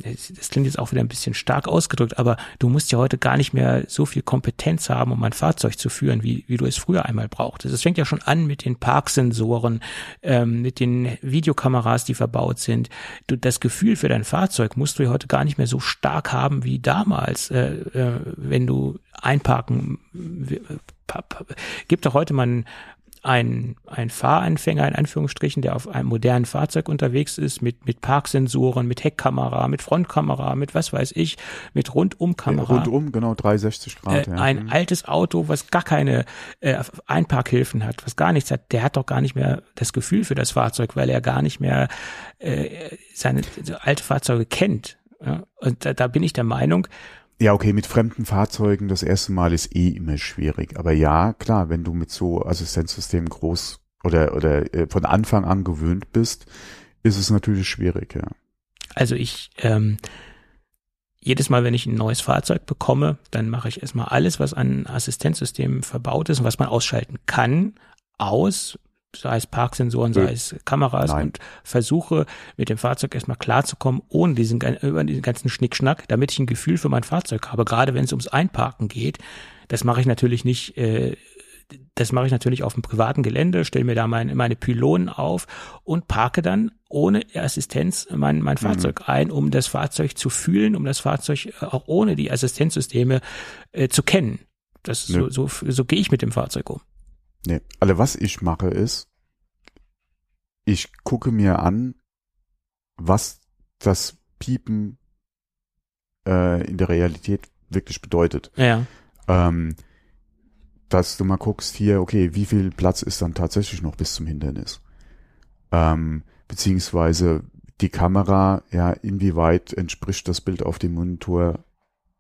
das klingt jetzt auch wieder ein bisschen stark ausgedrückt, aber du musst ja heute gar nicht mehr so viel Kompetenz haben, um ein Fahrzeug zu führen, wie, wie du es früher einmal brauchtest. Es fängt ja schon an mit den Parksensoren, ähm, mit den Videokameras, die verbaut sind. Du, das Gefühl für dein Fahrzeug musst du ja heute gar nicht mehr so stark haben wie damals, äh, äh, wenn du einparken. Äh, gibt doch heute mal ein ein, ein Fahranfänger in Anführungsstrichen, der auf einem modernen Fahrzeug unterwegs ist, mit, mit Parksensoren, mit Heckkamera, mit Frontkamera, mit was weiß ich, mit Rundumkamera. Rundum, genau, 360 Grad. Äh, ja. Ein mhm. altes Auto, was gar keine äh, Einparkhilfen hat, was gar nichts hat, der hat doch gar nicht mehr das Gefühl für das Fahrzeug, weil er gar nicht mehr äh, seine alte Fahrzeuge kennt. Ja? Und da, da bin ich der Meinung, ja, okay, mit fremden Fahrzeugen das erste Mal ist eh immer schwierig. Aber ja, klar, wenn du mit so Assistenzsystemen groß oder, oder äh, von Anfang an gewöhnt bist, ist es natürlich schwierig, ja. Also ich, ähm, jedes Mal, wenn ich ein neues Fahrzeug bekomme, dann mache ich erstmal alles, was an Assistenzsystemen verbaut ist und was man ausschalten kann, aus, sei es Parksensoren, sei es Kameras Nein. und versuche mit dem Fahrzeug erstmal klarzukommen, ohne diesen, über diesen ganzen Schnickschnack, damit ich ein Gefühl für mein Fahrzeug habe. Gerade wenn es ums Einparken geht, das mache ich natürlich nicht, äh, das mache ich natürlich auf dem privaten Gelände, stelle mir da mein, meine Pylonen auf und parke dann ohne Assistenz mein, mein mhm. Fahrzeug ein, um das Fahrzeug zu fühlen, um das Fahrzeug äh, auch ohne die Assistenzsysteme äh, zu kennen. Das, so, so, so gehe ich mit dem Fahrzeug um. Nee, also was ich mache ist, ich gucke mir an, was das Piepen äh, in der Realität wirklich bedeutet. Ja. Ähm, dass du mal guckst hier, okay, wie viel Platz ist dann tatsächlich noch bis zum Hindernis? Ähm, beziehungsweise die Kamera, ja, inwieweit entspricht das Bild auf dem Monitor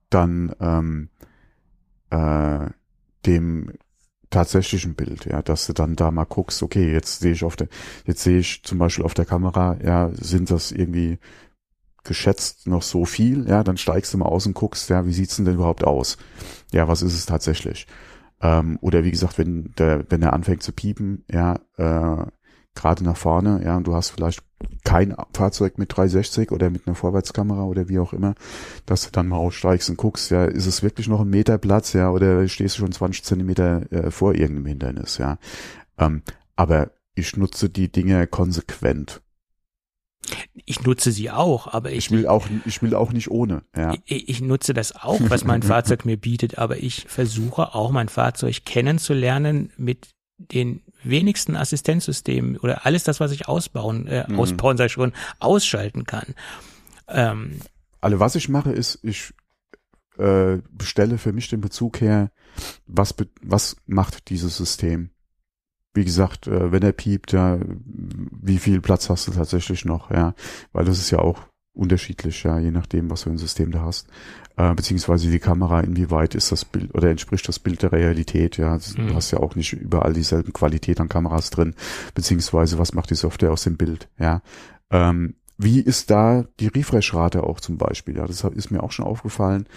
dann ähm, äh, dem tatsächlichen Bild, ja, dass du dann da mal guckst, okay, jetzt sehe ich auf der, jetzt sehe ich zum Beispiel auf der Kamera, ja, sind das irgendwie geschätzt noch so viel, ja, dann steigst du mal aus und guckst, ja, wie sieht's denn, denn überhaupt aus? Ja, was ist es tatsächlich? Ähm, oder wie gesagt, wenn der, wenn er anfängt zu piepen, ja, äh, gerade nach vorne, ja, und du hast vielleicht kein Fahrzeug mit 360 oder mit einer Vorwärtskamera oder wie auch immer, dass du dann mal aussteigst und guckst, ja, ist es wirklich noch ein Meter Platz, ja, oder stehst du schon 20 Zentimeter äh, vor irgendeinem Hindernis, ja. Ähm, aber ich nutze die Dinge konsequent. Ich nutze sie auch, aber ich, ich will auch, ich will auch nicht ohne. Ja. Ich, ich nutze das auch, was mein Fahrzeug mir bietet, aber ich versuche auch mein Fahrzeug kennenzulernen mit den wenigsten Assistenzsystemen oder alles das, was ich ausbauen, äh, mhm. ausbauen sei schon, ausschalten kann. Ähm, also was ich mache, ist, ich äh, bestelle für mich den Bezug her, was, was macht dieses System? Wie gesagt, äh, wenn er piept, ja, wie viel Platz hast du tatsächlich noch, ja, weil das ist ja auch unterschiedlich, ja, je nachdem, was für ein System du hast äh, beziehungsweise die Kamera, inwieweit ist das Bild oder entspricht das Bild der Realität, ja. Mhm. Du hast ja auch nicht überall dieselben Qualität an Kameras drin, beziehungsweise was macht die Software aus dem Bild, ja. Ähm, wie ist da die Refresh-Rate auch zum Beispiel? Ja, das ist mir auch schon aufgefallen,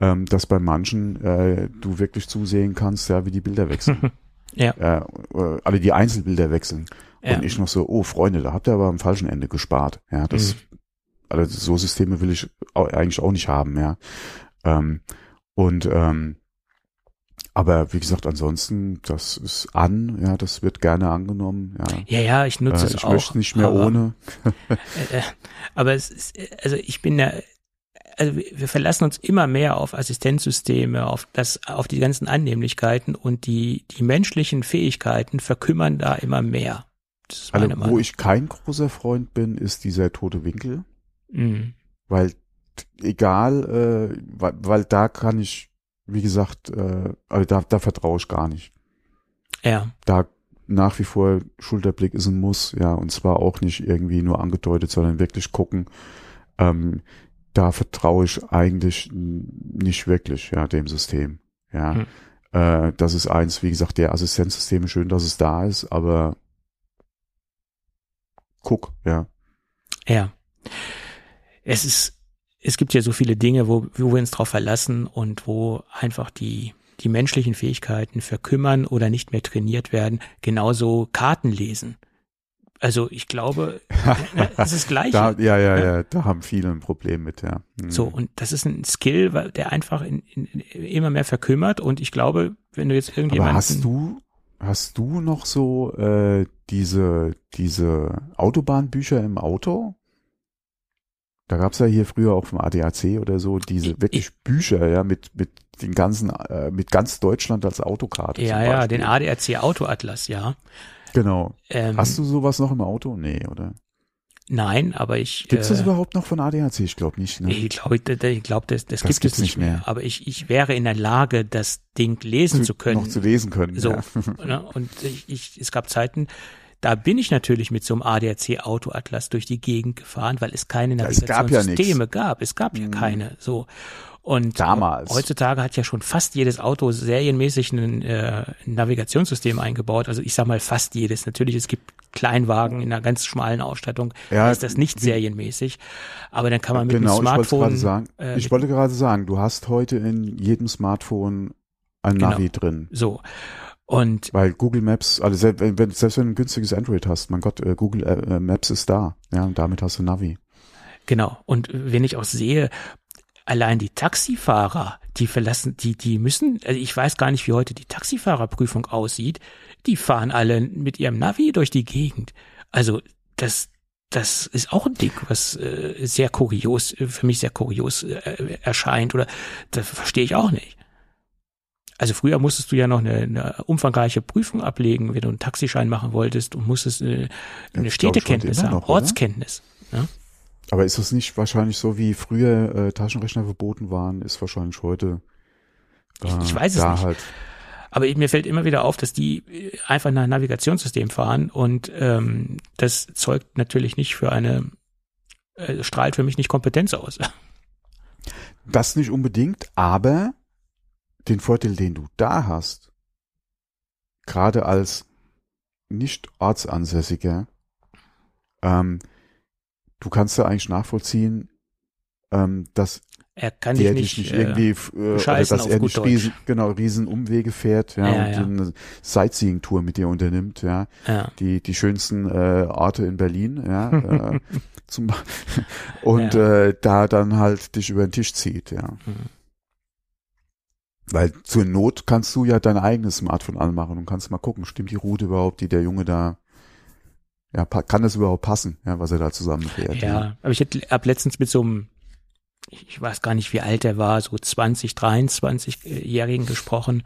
ähm, dass bei manchen äh, du wirklich zusehen kannst, ja, wie die Bilder wechseln. ja. Äh, alle die Einzelbilder wechseln. Ja. Und ich noch so, oh Freunde, da habt ihr aber am falschen Ende gespart. Ja, das mhm also so Systeme will ich eigentlich auch nicht haben, ja. Ähm, und ähm, aber wie gesagt, ansonsten, das ist an, ja, das wird gerne angenommen. Ja, ja, ja ich nutze äh, es ich auch. Ich möchte nicht mehr aber, ohne. Äh, äh, aber es ist, also ich bin da, also wir verlassen uns immer mehr auf Assistenzsysteme, auf das, auf die ganzen Annehmlichkeiten und die, die menschlichen Fähigkeiten verkümmern da immer mehr. also, wo ich kein großer Freund bin, ist dieser tote Winkel. Mhm. Weil egal, äh, weil, weil da kann ich, wie gesagt, äh, also da, da vertraue ich gar nicht. Ja. Da nach wie vor Schulterblick ist ein Muss, ja, und zwar auch nicht irgendwie nur angedeutet, sondern wirklich gucken. Ähm, da vertraue ich eigentlich nicht wirklich, ja, dem System. Ja. Hm. Äh, das ist eins, wie gesagt, der Assistenzsysteme schön, dass es da ist, aber guck, ja. Ja. Es ist, es gibt ja so viele Dinge, wo, wo wir uns drauf verlassen und wo einfach die die menschlichen Fähigkeiten verkümmern oder nicht mehr trainiert werden, genauso Karten lesen. Also ich glaube, das ist gleich. ja, ja, ja, ja, da haben viele ein Problem mit, ja. Mhm. So, und das ist ein Skill, der einfach in, in, immer mehr verkümmert und ich glaube, wenn du jetzt irgendjemanden. Aber hast du, hast du noch so äh, diese, diese Autobahnbücher im Auto? Da gab's ja hier früher auch vom ADAC oder so diese wirklich ich, Bücher, ja, mit, mit den ganzen, äh, mit ganz Deutschland als Autokarte. Ja, ja, den ADAC Autoatlas, ja. Genau. Ähm, Hast du sowas noch im Auto? Nee, oder? Nein, aber ich. Gibt es das äh, überhaupt noch von ADAC? Ich glaube nicht. Ne? Ich glaube, ich glaub, das, das, das gibt es nicht mehr. mehr. Aber ich, ich wäre in der Lage, das Ding lesen zu können. Noch zu lesen können. So. Ja. Ne? Und ich, ich, es gab Zeiten, da bin ich natürlich mit so einem ADAC Autoatlas durch die Gegend gefahren, weil es keine Navigationssysteme gab, ja gab. Es gab ja mhm. keine. So. Und Damals. heutzutage hat ja schon fast jedes Auto serienmäßig ein, äh, ein Navigationssystem eingebaut. Also ich sag mal fast jedes. Natürlich, es gibt Kleinwagen in einer ganz schmalen Ausstattung, ja, ist das nicht serienmäßig. Aber dann kann man mit genau, dem Smartphone. Ich, sagen, äh, ich wollte gerade sagen, du hast heute in jedem Smartphone ein genau, Navi drin. So. Und weil Google Maps, also selbst wenn, selbst wenn du ein günstiges Android hast, mein Gott, äh, Google äh, Maps ist da, ja, und damit hast du Navi. Genau. Und wenn ich auch sehe, allein die Taxifahrer, die verlassen, die, die müssen, also ich weiß gar nicht, wie heute die Taxifahrerprüfung aussieht, die fahren alle mit ihrem Navi durch die Gegend. Also das, das ist auch ein Ding, was äh, sehr kurios, für mich sehr kurios äh, erscheint oder das verstehe ich auch nicht. Also früher musstest du ja noch eine, eine umfangreiche Prüfung ablegen, wenn du einen Taxischein machen wolltest und musstest äh, eine Städtekenntnis haben, noch, Ortskenntnis. Ja? Aber ist das nicht wahrscheinlich so, wie früher äh, Taschenrechner verboten waren, ist wahrscheinlich heute äh, ich, ich weiß es nicht. Halt. Aber mir fällt immer wieder auf, dass die äh, einfach nach Navigationssystem fahren und ähm, das zeugt natürlich nicht für eine, äh, strahlt für mich nicht Kompetenz aus. Das nicht unbedingt, aber den Vorteil, den du da hast, gerade als nicht ortsansässiger, ähm, du kannst ja eigentlich nachvollziehen, ähm, dass er kann der dich nicht, nicht irgendwie äh, oder dass er nicht riesen, genau riesen Umwege fährt ja, ja und ja. eine Sightseeing Tour mit dir unternimmt ja, ja. die die schönsten äh, Orte in Berlin ja äh, zum und äh, da dann halt dich über den Tisch zieht ja mhm. Weil zur Not kannst du ja dein eigenes Smartphone anmachen und kannst mal gucken stimmt die Route überhaupt die der Junge da ja, kann das überhaupt passen, ja, was er da zusammenfährt? Ja, ja. aber ich habe letztens mit so einem, ich weiß gar nicht, wie alt er war, so 20, 23-Jährigen gesprochen.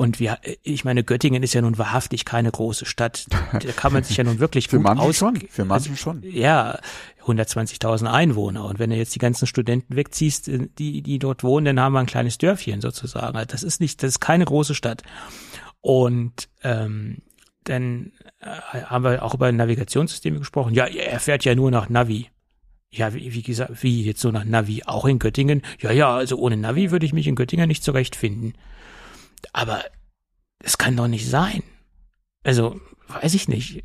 Und wir, ich meine, Göttingen ist ja nun wahrhaftig keine große Stadt. Da kann man sich ja nun wirklich Für gut aus. schon, für manche also, schon. Ja, 120.000 Einwohner. Und wenn du jetzt die ganzen Studenten wegziehst, äh, die, die dort wohnen, dann haben wir ein kleines Dörfchen sozusagen. Also das ist nicht, das ist keine große Stadt. Und ähm, dann äh, haben wir auch über Navigationssysteme gesprochen. Ja, er fährt ja nur nach Navi. Ja, wie, wie gesagt, wie jetzt so nach Navi, auch in Göttingen. Ja, ja, also ohne Navi würde ich mich in Göttingen nicht zurechtfinden. Aber es kann doch nicht sein. Also, weiß ich nicht.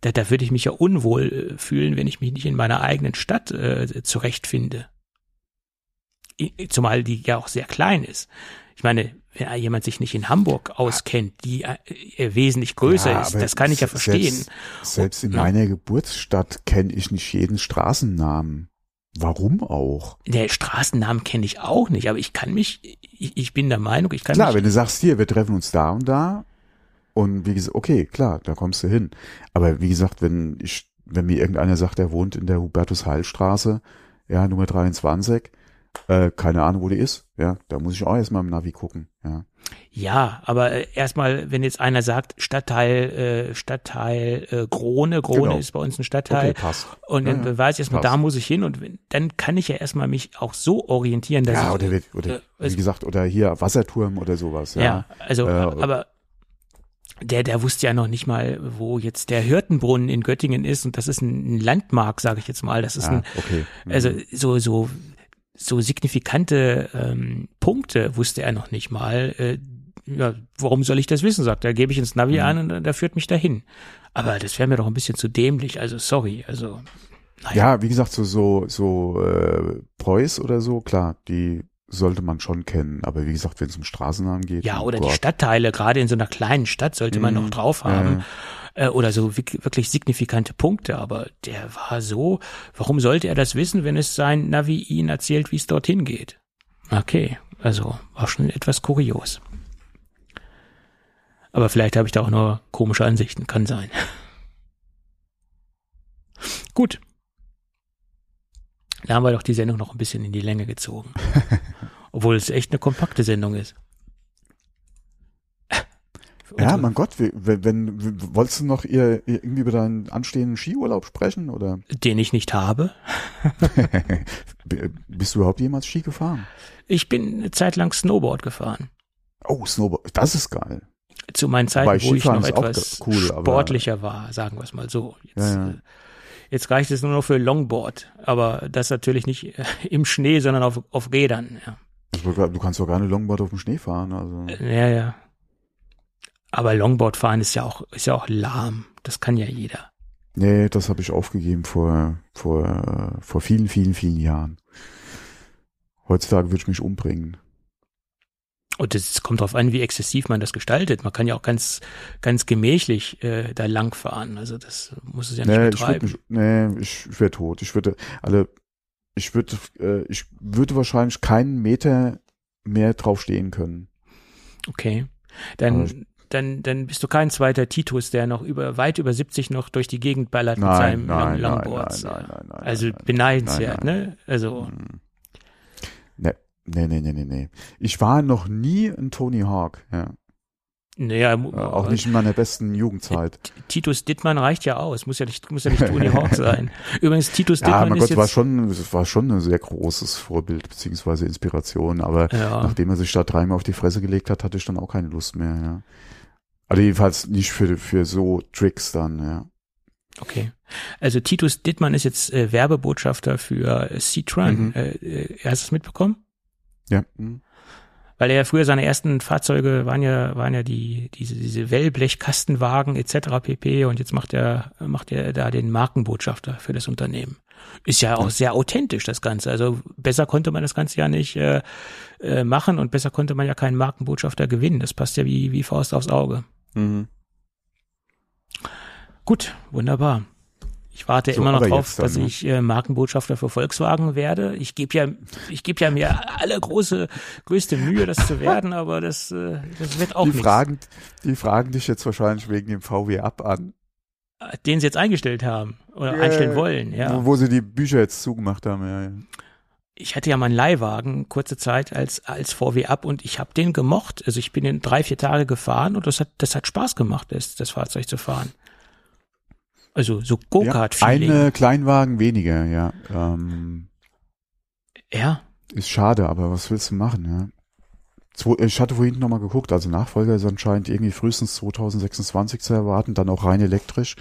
Da, da würde ich mich ja unwohl äh, fühlen, wenn ich mich nicht in meiner eigenen Stadt äh, zurechtfinde. Zumal die ja auch sehr klein ist. Ich meine, wenn jemand sich nicht in Hamburg auskennt, die äh, wesentlich größer ja, ist, das kann ich ja verstehen. Selbst, selbst in meiner Geburtsstadt kenne ich nicht jeden Straßennamen. Warum auch? Der Straßennamen kenne ich auch nicht, aber ich kann mich, ich, ich bin der Meinung, ich kann klar, mich. Klar, wenn du sagst, hier, wir treffen uns da und da und wie gesagt, okay, klar, da kommst du hin. Aber wie gesagt, wenn ich, wenn mir irgendeiner sagt, er wohnt in der Hubertus-Heil-Straße, ja, Nummer 23, äh, keine Ahnung, wo die ist. Ja, da muss ich auch erstmal im Navi gucken. Ja, ja aber äh, erstmal, wenn jetzt einer sagt, Stadtteil, äh, Stadtteil äh, Krone, Krone genau. ist bei uns ein Stadtteil. Okay, passt. Und dann ja, weiß ich erstmal, da muss ich hin und dann kann ich ja erstmal mich auch so orientieren, dass ja, ich, oder, wird, oder äh, wie gesagt, oder hier Wasserturm oder sowas. Ja, ja also, äh, aber der, der wusste ja noch nicht mal, wo jetzt der Hirtenbrunnen in Göttingen ist und das ist ein Landmark, sage ich jetzt mal. Das ist Ja, ein, okay. also so so so signifikante ähm, Punkte wusste er noch nicht mal. Äh, ja, warum soll ich das wissen? Sagt er, gebe ich ins Navi Mhm. ein und der führt mich dahin. Aber das wäre mir doch ein bisschen zu dämlich. Also sorry, also naja. Ja, wie gesagt, so, so, so äh, Preuß oder so, klar, die sollte man schon kennen. Aber wie gesagt, wenn es um Straßennamen geht. Ja, oder die Gott. Stadtteile, gerade in so einer kleinen Stadt sollte man Mhm. noch drauf Ja, haben. Äh, oder so wirklich signifikante Punkte. Aber der war so, warum sollte er das wissen, wenn es sein Navi ihn erzählt, wie es dorthin geht? Okay, also war schon etwas kurios. Aber vielleicht habe ich da auch nur komische Ansichten, kann sein. Gut. Da haben wir doch die Sendung noch ein bisschen in die Länge gezogen. Obwohl es echt eine kompakte Sendung ist. Ja, mein Gott, wenn, wenn, wolltest du noch ihr, ihr irgendwie über deinen anstehenden Skiurlaub sprechen oder den ich nicht habe. Bist du überhaupt jemals Ski gefahren? Ich bin eine Zeit lang Snowboard gefahren. Oh, Snowboard, das ist geil. Zu meinen Zeiten, Wobei wo ich noch etwas cool, sportlicher war, sagen wir es mal so. Jetzt, Ja, ja. äh, jetzt reicht es nur noch für Longboard, aber das natürlich nicht äh, im Schnee, sondern auf, auf Rädern. Ja. Du kannst doch gar nicht Longboard auf dem Schnee fahren, also. ja, ja. Aber Longboard fahren ist ja auch ist ja auch lahm. Das kann ja jeder. Nee, das habe ich aufgegeben vor, vor, vor vielen, vielen, vielen Jahren. Heutzutage würde ich mich umbringen. Und es kommt darauf an, wie exzessiv man das gestaltet. Man kann ja auch ganz ganz gemächlich äh, da lang fahren. Also das muss es ja nicht Nee, ich betreiben. mich, nee, ich, ich wäre tot. Ich würde, alle, ich würde, äh, ich würde wahrscheinlich keinen Meter mehr drauf stehen können. Okay. Dann, dann, dann bist du kein zweiter Titus, der noch über, weit über 70 noch durch die Gegend ballert mit Nein, seinem nein, Long nein, Longboards. nein, nein, also beneidenswert, ne? Also, Hm. Nee, nee, nee, nee, nee, nee. Ich war noch nie ein Tony Hawk, ja. naja, Äh, auch nicht in meiner besten Jugendzeit. Titus Dittmann reicht ja aus. Muss ja nicht, muss ja nicht Tony Hawk sein. Übrigens, Titus Ja, Dittmann mein ist Gott, war schon, es war schon ein sehr großes Vorbild beziehungsweise Inspiration, aber ja, nachdem er sich da dreimal auf die Fresse gelegt hat, hatte ich dann auch keine Lust mehr, ja. Also jedenfalls nicht für, für so Tricks dann, ja. okay. Also Titus Dittmann ist jetzt äh, Werbebotschafter für äh, Citroën. Mhm. Äh, äh, hast du es mitbekommen? Ja. hm. Weil er ja früher seine ersten Fahrzeuge waren ja waren ja die diese diese Wellblechkastenwagen etc. pp. Und jetzt macht er macht er da den Markenbotschafter für das Unternehmen. Ist ja auch Ja. sehr authentisch das Ganze. Also besser konnte man das Ganze ja nicht äh, äh, machen und besser konnte man ja keinen Markenbotschafter gewinnen. Das passt ja wie wie Faust aufs Auge. Mhm. Gut, wunderbar. Ich warte So, immer noch drauf, dann, dass ne? ich äh, Markenbotschafter für Volkswagen werde. Ich gebe ja, ich gebe ja mir alle große, größte Mühe, das zu werden, aber das, äh, das wird auch Die nichts. fragen, die fragen dich jetzt wahrscheinlich wegen dem VW ab an, Den sie jetzt eingestellt haben oder Ja, einstellen wollen. Ja, wo, wo sie die Bücher jetzt zugemacht haben, ja, ja. Ich hatte ja meinen Leihwagen kurze Zeit als als VW ab und ich habe den gemocht. Also ich bin in drei vier Tage gefahren und das hat das hat Spaß gemacht, das, das Fahrzeug zu fahren. Also so ja Go-Kart-Feeling. eine Kleinwagen weniger, ja. Ähm, Ja, ist schade, aber was willst du machen, ja. Zwo- Ich hatte vorhin nochmal geguckt, also Nachfolger ist anscheinend irgendwie frühestens 2026 zu erwarten, dann auch rein elektrisch.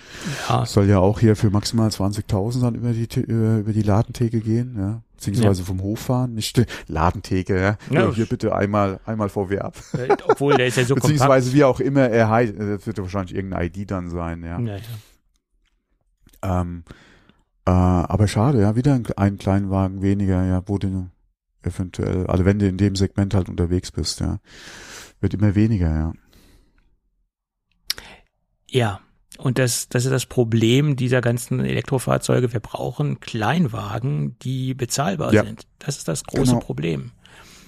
ja, Soll ja auch hier für maximal 20.000 dann über die, The- über, die Ladentheke gehen, ja. Beziehungsweise vom Hof fahren, nicht Ladentheke, ja. Ja. ja hier bitte einmal, einmal VW ab. äh, obwohl der ist ja so kompakt. Beziehungsweise wie auch immer er heißt, das wird ja wahrscheinlich irgendein ID dann sein, ja. Ja, ja. Ähm, äh, aber schade, ja, wieder ein, ein Kleinwagen weniger, ja, wo du eventuell, also wenn du in dem Segment halt unterwegs bist, ja, wird immer weniger, ja. Ja, und das, das ist das Problem dieser ganzen Elektrofahrzeuge. Wir brauchen Kleinwagen, die bezahlbar Ja. sind. Das ist das große Genau. Problem.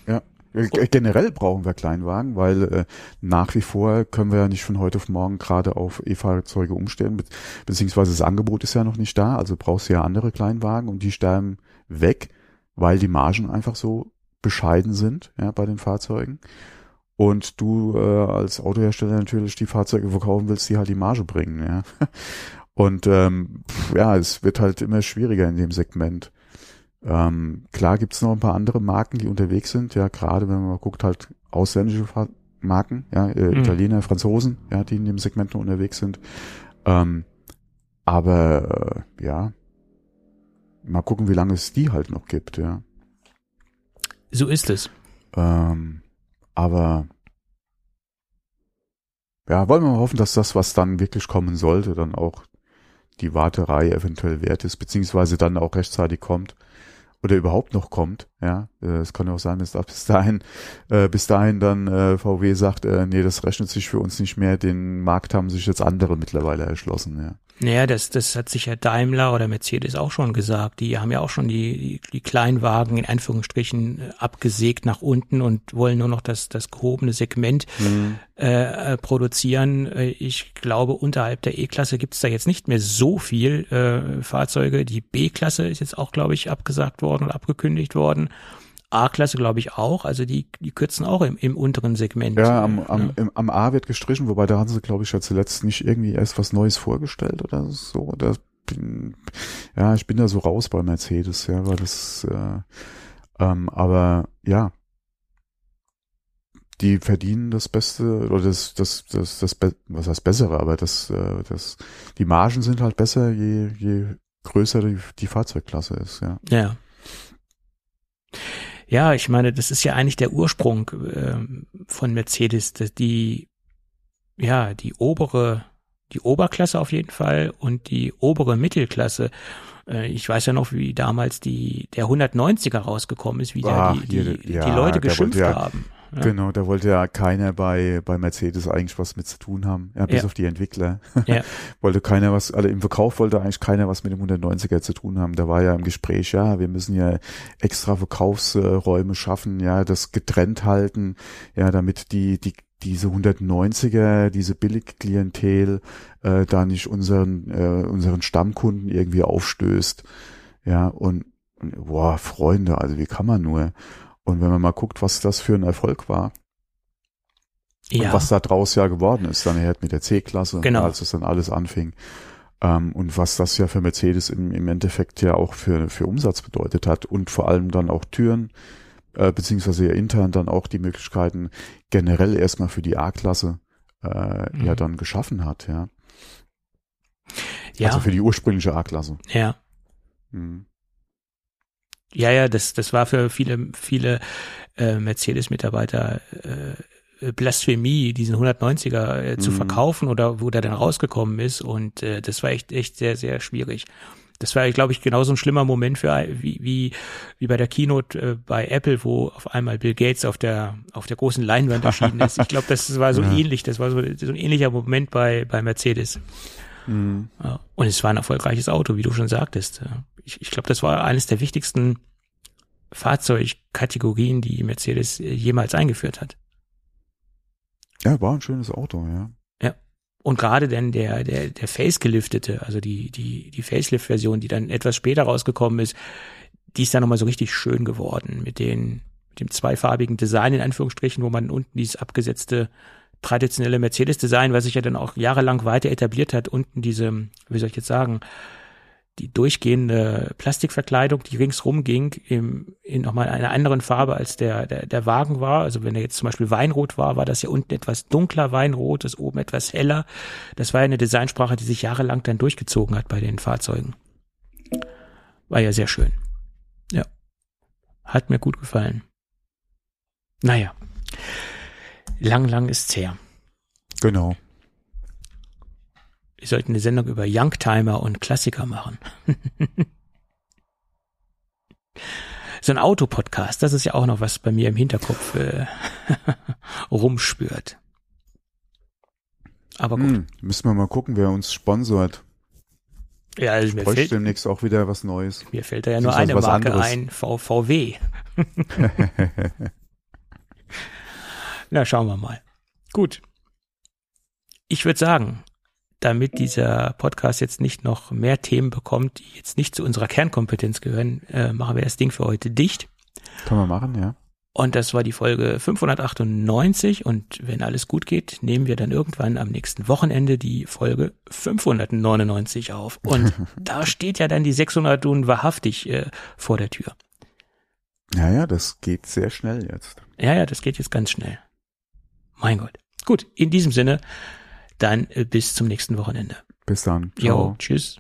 Äh, g- Generell brauchen wir Kleinwagen, weil äh, nach wie vor können wir ja nicht von heute auf morgen gerade auf E-Fahrzeuge umstellen, be beziehungsweise das Angebot ist ja noch nicht da, also brauchst du ja andere Kleinwagen und die sterben weg, weil die Margen einfach so bescheiden sind, ja, bei den Fahrzeugen. Und du äh, als Autohersteller natürlich die Fahrzeuge verkaufen willst, die halt die Marge bringen, ja. Und ähm, ja, es wird halt immer schwieriger in dem Segment. Ähm, klar gibt's noch ein paar andere Marken, die unterwegs sind, ja, gerade wenn man mal guckt, halt ausländische Fahr Marken, ja, äh, Mhm. Italiener, Franzosen, ja, die in dem Segment noch unterwegs sind. Ähm, aber äh, ja, mal gucken, wie lange es die halt noch gibt, ja. So ist es. Ähm, aber ja, wollen wir mal hoffen, dass das, was dann wirklich kommen sollte, dann auch die Warterei eventuell wert ist, beziehungsweise dann auch rechtzeitig kommt oder überhaupt noch kommt. Ja, Äh, es kann ja auch sein, dass bis dahin, äh, bis dahin dann äh, VW sagt, äh, nee, das rechnet sich für uns nicht mehr. Den Markt haben sich jetzt andere mittlerweile erschlossen. Ja. Naja, das, das hat sich ja Daimler oder Mercedes auch schon gesagt. Die haben ja auch schon die, die, die Kleinwagen in Anführungsstrichen äh, abgesägt nach unten und wollen nur noch das, das gehobene Segment äh, äh, produzieren. Äh, Ich glaube, unterhalb der E-Klasse gibt's da jetzt nicht mehr so viel äh, Fahrzeuge. Die B-Klasse ist jetzt auch, glaube ich, abgesagt worden und abgekündigt worden. A-Klasse, glaube ich, auch. Also die, die kürzen auch im, im unteren Segment. Ja, am, äh, am, ne? im, am A wird gestrichen, wobei da haben sie, glaube ich, ja zuletzt nicht irgendwie erst was Neues vorgestellt oder so. Oder bin, ja, ich bin da so raus bei Mercedes, ja, weil das, äh, ähm, aber ja, die verdienen das Beste oder das, das, das, das, was heißt bessere, aber das, äh, das, die Margen sind halt besser, je, je größer die, die Fahrzeugklasse ist, ja. Ja. Ja, ich meine, das ist ja eigentlich der Ursprung ähm, von Mercedes, die, ja, die obere, die Oberklasse auf jeden Fall und die obere Mittelklasse. Äh, ich weiß ja noch, wie damals die, der 190er rausgekommen ist, wie da Ach, die, die, hier, die ja, Leute der geschimpft ja- haben. Ja. Genau, da wollte ja keiner bei, bei Mercedes eigentlich was mit zu tun haben, ja, bis Ja. auf die Entwickler. Ja. wollte keiner was, also im Verkauf wollte eigentlich keiner was mit dem 190er zu tun haben. Da war ja im Gespräch, ja, wir müssen ja extra Verkaufsräume schaffen, ja, das getrennt halten, ja, damit die, die, diese 190er, diese Billigklientel, äh, da nicht unseren, äh, unseren Stammkunden irgendwie aufstößt. Ja, und, und boah, Freunde, also wie kann man nur? Und wenn man mal guckt, was das für ein Erfolg war ja. und was da draus ja geworden ist, dann halt mit der C-Klasse, Genau. als es dann alles anfing. Ähm, und was das ja für Mercedes im, im Endeffekt ja auch für, für Umsatz bedeutet hat und vor allem dann auch Türen, äh, beziehungsweise ja intern dann auch die Möglichkeiten generell erstmal für die A-Klasse äh, Mhm. ja dann geschaffen hat, ja. ja, Also für die ursprüngliche A-Klasse. ja. Mhm. Ja, ja, das, das war für viele, viele äh, Mercedes-Mitarbeiter äh, Blasphemie, diesen 190er äh, zu Mhm. verkaufen oder wo der dann rausgekommen ist. Und äh, das war echt, echt sehr, sehr schwierig. Das war, glaube ich, genauso ein schlimmer Moment für wie, wie, wie bei der Keynote äh, bei Apple, wo auf einmal Bill Gates auf der auf der großen Leinwand erschienen ist. Ich glaube, das war so Ja. ähnlich. Das war so, so ein ähnlicher Moment bei bei Mercedes. Mhm. Ja. Und es war ein erfolgreiches Auto, wie du schon sagtest. Ja. Ich, ich glaube, das war eines der wichtigsten Fahrzeugkategorien, die Mercedes äh, jemals eingeführt hat. Ja, war ein schönes Auto, ja. Und gerade denn der, der, der Face-geliftete, also die, die, die Facelift-Version, die dann etwas später rausgekommen ist, die ist dann nochmal so richtig schön geworden mit den, mit dem zweifarbigen Design in Anführungsstrichen, wo man unten dieses abgesetzte traditionelle Mercedes-Design, was sich ja dann auch jahrelang weiter etabliert hat, unten diese, wie soll ich jetzt sagen, die durchgehende Plastikverkleidung, die ringsrum ging, im, in nochmal einer anderen Farbe als der, der, der Wagen war. Also wenn er jetzt zum Beispiel Weinrot war, war das ja unten etwas dunkler Weinrot, das oben etwas heller. Das war ja eine Designsprache, die sich jahrelang dann durchgezogen hat bei den Fahrzeugen. War ja sehr schön. Ja. Hat mir gut gefallen. Naja. Lang, lang ist's her. Genau. Wir sollten eine Sendung über Youngtimer und Klassiker machen. so ein Autopodcast, das ist ja auch noch was bei mir im Hinterkopf äh, rumspürt. Aber gut. Hm, müssen wir mal gucken, wer uns sponsort. Ja, also mir fällt, demnächst auch wieder was Neues. mir fällt da ja nur eine Marke anderes. ein, VVW. Na, schauen wir mal. Gut. Ich würde sagen, damit dieser Podcast jetzt nicht noch mehr Themen bekommt, die jetzt nicht zu unserer Kernkompetenz gehören, äh, machen wir das Ding für heute dicht. Kann man machen, ja. Und das war die Folge 598 und wenn alles gut geht, nehmen wir dann irgendwann am nächsten Wochenende die Folge 599 auf. Und da steht ja dann die 600 nun wahrhaftig äh, vor der Tür. Ja, ja, das geht sehr schnell jetzt. Ja, ja, das geht jetzt ganz schnell. Mein Gott. Gut, in diesem Sinne, dann äh, bis zum nächsten Wochenende. Bis dann. Ciao. Jo, tschüss.